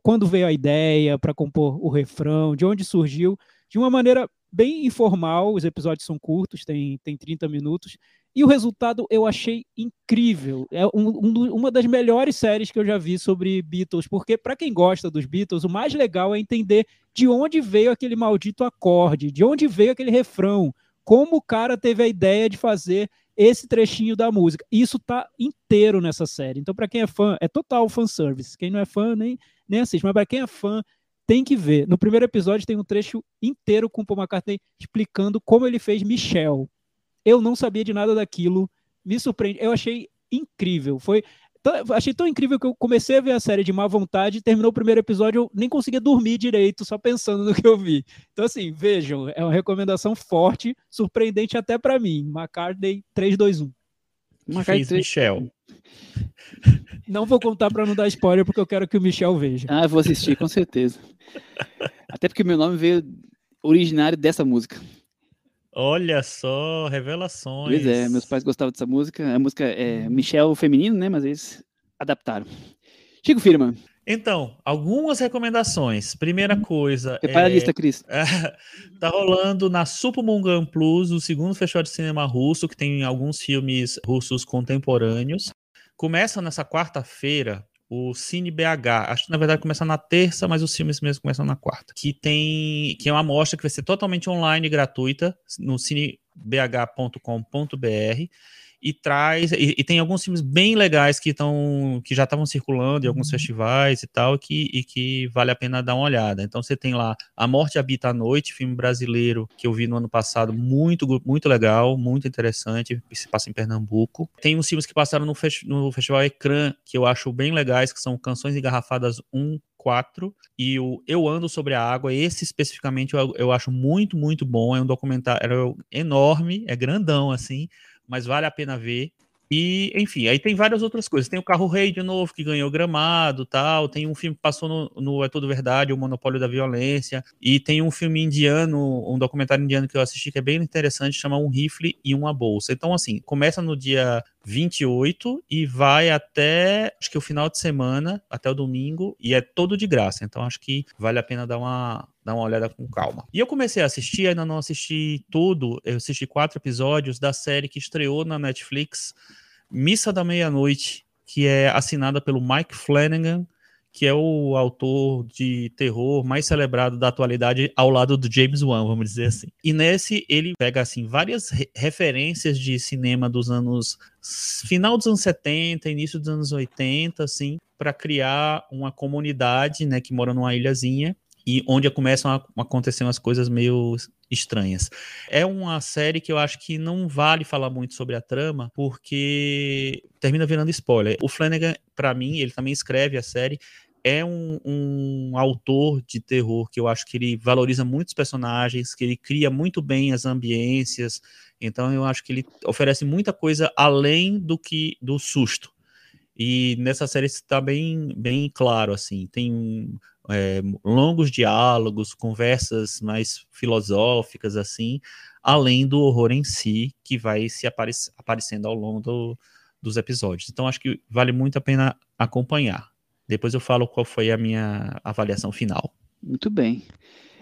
quando veio a ideia para compor o refrão, de onde surgiu, de uma maneira bem informal. Os episódios são curtos, tem, tem 30 minutos, e o resultado eu achei incrível. É um, um, uma das melhores séries que eu já vi sobre Beatles, porque para quem gosta dos Beatles, o mais legal é entender de onde veio aquele maldito acorde, de onde veio aquele refrão, como o cara teve a ideia de fazer esse trechinho da música. Isso tá inteiro nessa série. Então, para quem é fã, é total fanservice. Quem não é fã, nem, nem assiste. Mas para quem é fã, tem que ver. No primeiro episódio tem um trecho inteiro com o Paul McCartney explicando como ele fez Michelle. Eu não sabia de nada daquilo. Me surpreende. Eu achei incrível. Foi achei tão incrível que eu comecei a ver a série de má vontade, terminou o primeiro episódio, eu nem conseguia dormir direito, só pensando no que eu vi. Então, assim, vejam, é uma recomendação forte, surpreendente até para mim. McCartney 321. McCartney 3... Michel. Não vou contar para não dar spoiler, porque eu quero que o Michel veja. Ah, eu vou assistir, com certeza. Até porque meu nome veio originário dessa música. Olha só, revelações. Pois é, meus pais gostavam dessa música. A música é Michel feminino, né? Mas eles adaptaram. Chico Firma. Então, algumas recomendações. Primeira uhum. coisa. Prepara é... a lista, Cris. tá rolando na Supermungan Plus o segundo festival de cinema russo, que tem alguns filmes russos contemporâneos. Começa nessa quarta-feira o Cine BH. Acho que na verdade começa na terça, mas os filmes mesmo começam na quarta. Que tem que é uma amostra que vai ser totalmente online e gratuita no cinebh.com.br e traz e, e, tem alguns filmes bem legais que estão que já estavam circulando em alguns uhum. festivais e tal que, e que vale a pena dar uma olhada. Então você tem lá A Morte Habita a Noite, filme brasileiro que eu vi no ano passado, muito muito legal, muito interessante, se passa em Pernambuco. Tem uns filmes que passaram no, festi no festival Ecrã que eu acho bem legais, que são Canções Engarrafadas 1 4 e o Eu Ando Sobre a Água, esse especificamente eu, eu acho muito, muito bom. É um documentário enorme, é grandão assim, mas vale a pena ver. E, enfim, aí tem várias outras coisas. Tem o Carro Rei de novo, que ganhou gramado tal. Tem um filme que passou no, no É Tudo Verdade, O Monopólio da Violência. E tem um filme indiano, um documentário indiano que eu assisti que é bem interessante, chama Um Rifle e Uma Bolsa. Então, assim, começa no dia 28 e vai até, acho que o final de semana, até o domingo, e é todo de graça. Então, acho que vale a pena dar uma, dar uma olhada com calma. E eu comecei a assistir, ainda não assisti tudo, eu assisti quatro episódios da série que estreou na Netflix, Missa da Meia-Noite, que é assinada pelo Mike Flanagan, que é o autor de terror mais celebrado da atualidade ao lado do James Wan, vamos dizer assim. E nesse ele pega assim várias re referências de cinema dos anos final dos anos 70, início dos anos 80, assim, para criar uma comunidade, né, que mora numa ilhazinha e onde começam a acontecer umas coisas meio estranhas. É uma série que eu acho que não vale falar muito sobre a trama, porque termina virando spoiler. O Flanagan, para mim, ele também escreve a série, é um, um, autor de terror que eu acho que ele valoriza muitos personagens, que ele cria muito bem as ambiências, então eu acho que ele oferece muita coisa além do que do susto. E nessa série está bem, bem claro, assim, tem é, longos diálogos, conversas mais filosóficas, assim, além do horror em si, que vai se apare aparecendo ao longo do, dos episódios. Então, acho que vale muito a pena acompanhar. Depois eu falo qual foi a minha avaliação final. Muito bem.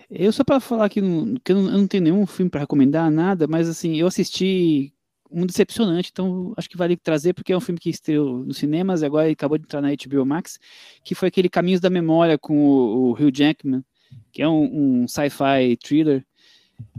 Eu só para falar que, que não, eu não tenho nenhum filme para recomendar, nada, mas assim, eu assisti um decepcionante, então acho que vale trazer, porque é um filme que estreou nos cinemas e agora acabou de entrar na HBO Max, que foi aquele Caminhos da Memória com o, o Hugh Jackman, que é um, um sci-fi thriller.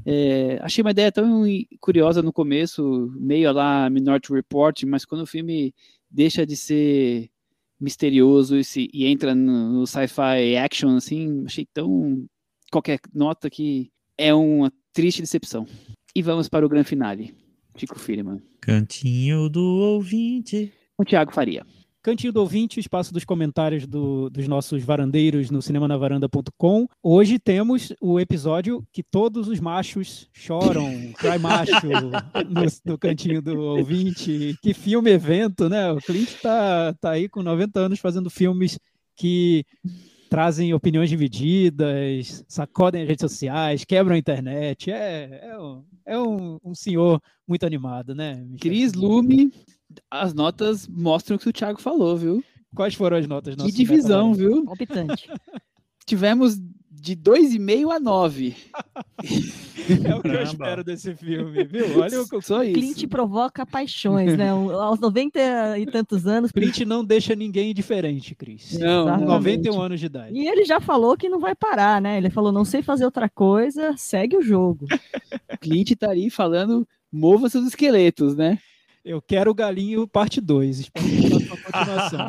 É, achei uma ideia tão curiosa no começo, meio lá Minority Report, mas quando o filme deixa de ser misterioso e, se, e entra no, no sci-fi action, assim, achei tão qualquer nota que é uma triste decepção. E vamos para o grande finale. Chico Firman. Cantinho do ouvinte. O Thiago Faria. Cantinho do ouvinte, espaço dos comentários do, dos nossos varandeiros no cinemanavaranda.com. Hoje temos o episódio que todos os machos choram, cry macho, no, no, cantinho do ouvinte. Que filme evento, né? O Clint tá, tá aí com 90 anos fazendo filmes que trazem opiniões divididas, sacodem as redes sociais, quebram a internet. É, é, um, é um, um senhor muito animado, né? Michel? Cris Lume, as notas mostram o que o Thiago falou, viu? Quais foram as notas? Que divisão, viu? Palpitante. Tivemos de 2,5 a 9. é o que eu espero desse filme, viu? Olha o Só isso. Clint provoca paixões, né? Aos 90 e tantos anos. Clint não deixa ninguém indiferente, Cris. Não, Exatamente. 91 anos de idade. E ele já falou que não vai parar, né? Ele falou: não sei fazer outra coisa, segue o jogo. Clint tá ali falando: mova seus esqueletos, né? Eu quero o Galinho parte 2. Espero que continuação.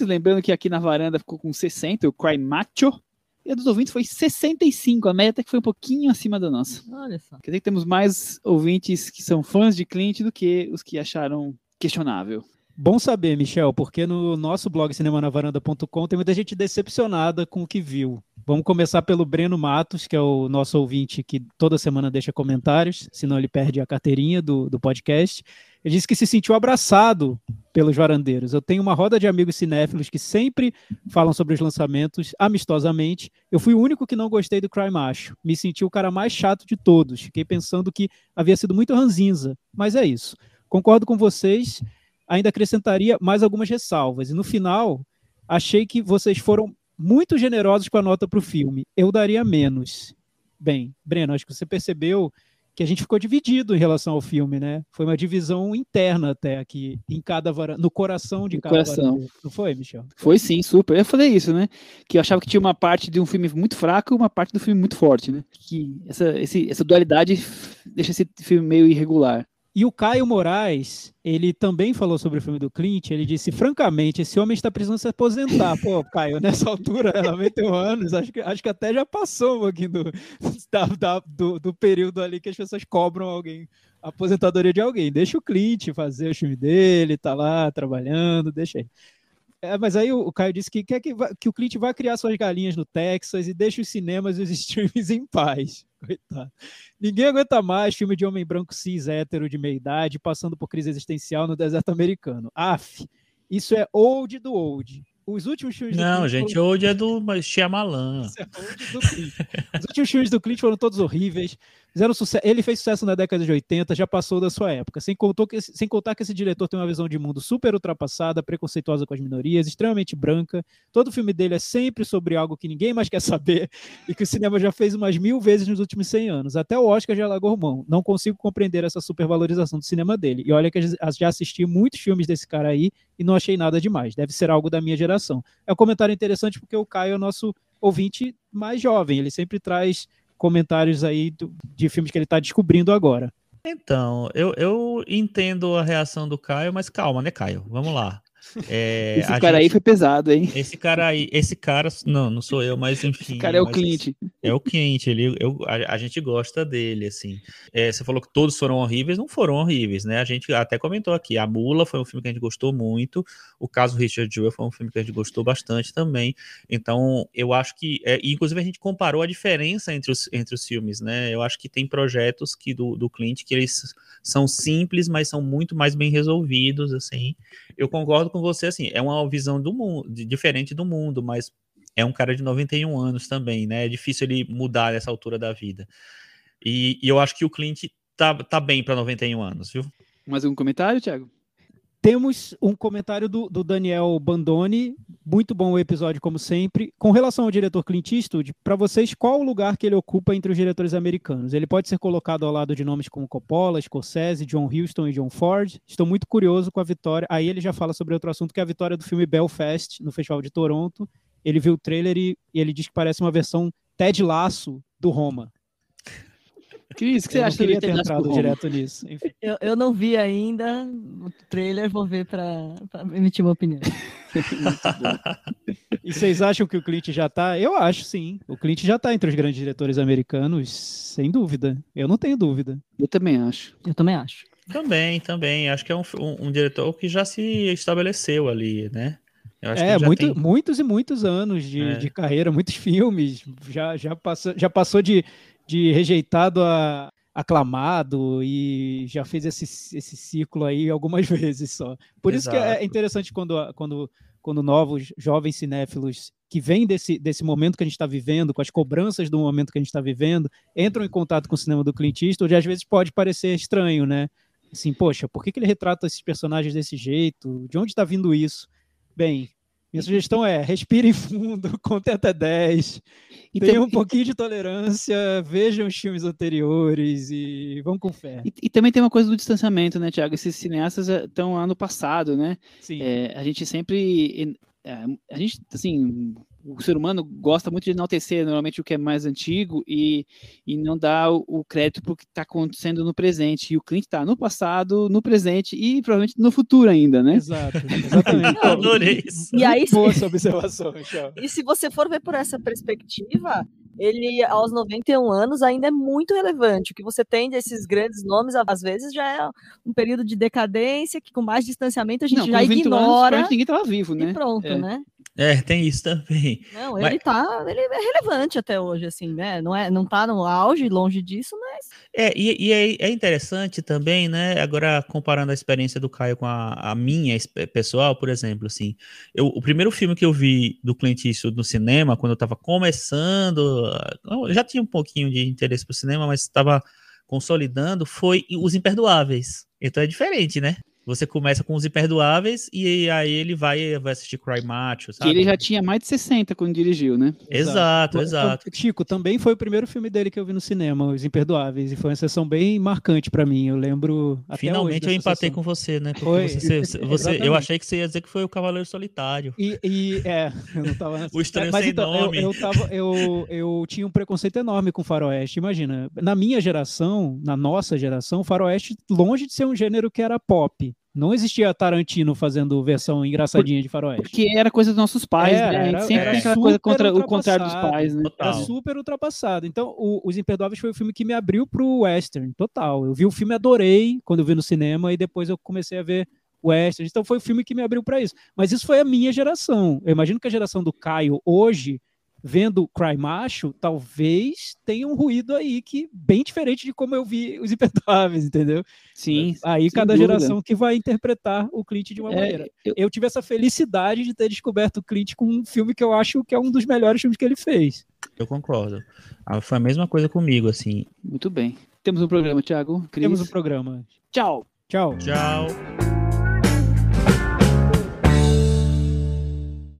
Lembrando que aqui na varanda ficou com 60, o Cry Macho. E a dos ouvintes foi 65, a média até que foi um pouquinho acima da nossa. Olha só. Quer dizer que temos mais ouvintes que são fãs de Clint do que os que acharam questionável. Bom saber, Michel, porque no nosso blog cinemanavaranda.com tem muita gente decepcionada com o que viu. Vamos começar pelo Breno Matos, que é o nosso ouvinte que toda semana deixa comentários, senão ele perde a carteirinha do, do podcast. Ele disse que se sentiu abraçado pelos varandeiros. Eu tenho uma roda de amigos cinéfilos que sempre falam sobre os lançamentos amistosamente. Eu fui o único que não gostei do Cry Macho. Me senti o cara mais chato de todos. Fiquei pensando que havia sido muito ranzinza. Mas é isso. Concordo com vocês. Ainda acrescentaria mais algumas ressalvas. E no final, achei que vocês foram muito generosos com a nota para o filme. Eu daria menos. Bem, Breno, acho que você percebeu que a gente ficou dividido em relação ao filme, né? Foi uma divisão interna até aqui, em cada varanda, no coração de no cada coração. varanda. Não foi, Michel? Foi sim, super. Eu falei isso, né? Que eu achava que tinha uma parte de um filme muito fraco e uma parte do filme muito forte, né? Que essa, esse, essa dualidade deixa esse filme meio irregular. E o Caio Moraes, ele também falou sobre o filme do Clint. Ele disse: francamente, esse homem está precisando se aposentar. Pô, Caio, nessa altura, 91 anos, acho que, acho que até já passou um pouquinho do, da, do, do período ali que as pessoas cobram alguém, aposentadoria de alguém. Deixa o Clint fazer o filme dele, tá lá trabalhando, deixa ele. É, mas aí o, Caio disse que quer que, que o Clint vai criar suas galinhas no Texas e deixa os cinemas e os streams em paz. Coitado. Ninguém aguenta mais filme de homem branco cis hétero de meia idade passando por crise existencial no deserto americano. Af, isso é old do old. Os últimos filmes do Não, Clint gente, foram- hoje é do Shyamalan. isso é old do. Os últimos filmes do Clint foram todos horríveis. Fizeram sucesso. Ele fez sucesso na década de 80, já passou da sua época. Sem, contou que sem contar que esse diretor tem uma visão de mundo super ultrapassada, preconceituosa com as minorias, extremamente branca. Todo filme dele é sempre sobre algo que ninguém mais quer saber e que o cinema já fez umas mil vezes nos últimos 100 anos. Até o Oscar já largou mão. Não consigo compreender essa supervalorização do cinema dele. E olha que já assisti muitos filmes desse cara aí e não achei nada demais. Deve ser algo da minha geração. É um comentário interessante porque o Caio é o nosso ouvinte mais jovem. Ele sempre traz comentários aí do- de filmes que ele está descobrindo agora. Então, eu, eu entendo a reação do Caio, mas calma, né, Caio? Vamos lá. É, Esse cara aí gente- foi pesado, hein? Esse cara aí, esse cara, não, não sou eu, mas enfim. Esse cara é o Clint. É o Clint, ele, eu, a, a gente gosta dele, assim. É, você falou que todos foram horríveis, não foram horríveis, né? A gente até comentou aqui, A Mula foi um filme que a gente gostou muito, o caso Richard Jewell foi um filme que a gente gostou bastante também. Então, eu acho que, é, inclusive a gente comparou a diferença entre os, entre os filmes, né? Eu acho que tem projetos que do, do Clint que eles são simples, mas são muito mais bem resolvidos, assim. Eu concordo com você, assim, é uma visão do mundo, diferente do mundo, mas é um cara de 91 anos também, né? É difícil ele mudar nessa altura da vida. E, e eu acho que o Clint tá, tá bem para 91 anos, viu? Mais um comentário, Thiago? Temos um comentário do, do Daniel Bandoni, muito bom o episódio, como sempre. Com relação ao diretor Clint Eastwood, para vocês, qual o lugar que ele ocupa entre os diretores americanos? Ele pode ser colocado ao lado de nomes como Coppola, Scorsese, John Huston e John Ford. Estou muito curioso com a vitória. Aí ele já fala sobre outro assunto, que é a vitória do filme Belfast, no Festival de Toronto. Ele viu o trailer e, e ele diz que parece uma versão Ted Laço do Roma. Cris, o que você Eu não acha queria ter entrado direto nisso. Enfim. Eu, eu não vi ainda o trailer, vou ver pra emitir uma opinião. E vocês acham que o Clint já tá? Eu acho, sim. O Clint já tá entre os grandes diretores americanos, sem dúvida. Eu não tenho dúvida. Eu também acho. Eu também acho. Também, também. Acho que é um, um, um diretor que já se estabeleceu ali, né? Eu acho que É, muito- tem- muitos e muitos anos de, É. de carreira, muitos filmes. Já, já, passou, já passou de, de rejeitado a aclamado e já fez esse, esse ciclo aí algumas vezes só. Por isso que é Exato. interessante quando, quando, quando novos, jovens cinéfilos que vêm desse, desse momento que a gente está vivendo, com as cobranças do momento que a gente está vivendo, entram em contato com o cinema do Clint Eastwood, às vezes pode parecer estranho, né? Assim, poxa, por que, que ele retrata esses personagens desse jeito? De onde está vindo isso? Bem, minha sugestão é respirem fundo, contem até 10, E, tenham tam- um pouquinho de tolerância, vejam os filmes anteriores e vão com fé. e- e também tem uma coisa do distanciamento, né, Thiago? Esses cineastas estão lá no passado, né? Sim. É, a gente sempre. é, a gente, assim, o ser humano gosta muito de enaltecer normalmente o que é mais antigo e, e não dá o, o crédito para o que está acontecendo no presente. E o Clint está no passado, no presente e provavelmente no futuro ainda, né? Exato, exatamente. Eu adorei isso. E aí, Boa se, essa observação, Michel. e se você for ver por essa perspectiva, ele, aos 91 anos, ainda é muito relevante. O que você tem desses grandes nomes, às vezes, já é um período de decadência que, com mais distanciamento, a gente Não, já com 20 anos, ignora provavelmente ninguém estava vivo, né? e pronto, É. né? É, tem isso também. Não, Mas- ele tá, ele é relevante até hoje, assim, né? Não, é, não tá no auge, longe disso, mas É, e, e é, é interessante também, né? Agora, comparando a experiência do Caio com a, a minha espe- pessoal, por exemplo, assim, eu, o primeiro filme que eu vi do Clint Eastwood no cinema, quando eu tava começando, eu já tinha um pouquinho de interesse pro cinema, mas estava consolidando, foi Os Imperdoáveis. Então é diferente, né? Você começa com Os Imperdoáveis e aí ele vai, vai assistir Cry Macho, Que sabe? ele já tinha mais de 60 quando dirigiu, né? Exato, Tam- exato. Chico, também foi o primeiro filme dele que eu vi no cinema, Os Imperdoáveis, e foi uma sessão bem marcante pra mim. Eu lembro. até Finalmente hoje eu empatei sessão. com você, né? Porque Foi. você, você- você- eu achei que você ia dizer que foi o Cavaleiro Solitário. E, e, é, eu não tava nessa. O Estranho Mas Sem então, Nome. Eu, eu, tava, eu, eu tinha um preconceito enorme com faroeste. Imagina, na minha geração, na nossa geração, faroeste, longe de ser um gênero que era pop. Não existia Tarantino fazendo versão engraçadinha de faroeste. Porque era coisa dos nossos pais, Era, né? A gente era- sempre era tem aquela coisa contra o contrário dos pais, né? Era Total. super ultrapassado. Então, o- Os Imperdoáveis foi o filme que me abriu pro western, total. Eu vi o filme, adorei quando eu vi no cinema, e depois eu comecei a ver western. Então foi o filme que me abriu para isso. Mas isso foi a minha geração. Eu imagino que a geração do Caio hoje vendo Cry Macho, talvez tenha um ruído aí que bem diferente de como eu vi os Imperdoáveis, entendeu? Sim. Aí cada dúvida. geração que vai interpretar o Clint de uma É, maneira. eu- Eu tive essa felicidade de ter descoberto o Clint com um filme que eu acho que é um dos melhores filmes que ele fez. Eu concordo. Ah, Foi a mesma coisa comigo, assim. Muito bem. Temos um programa, Thiago. Cris. Temos um programa. Tchau. Tchau. Tchau.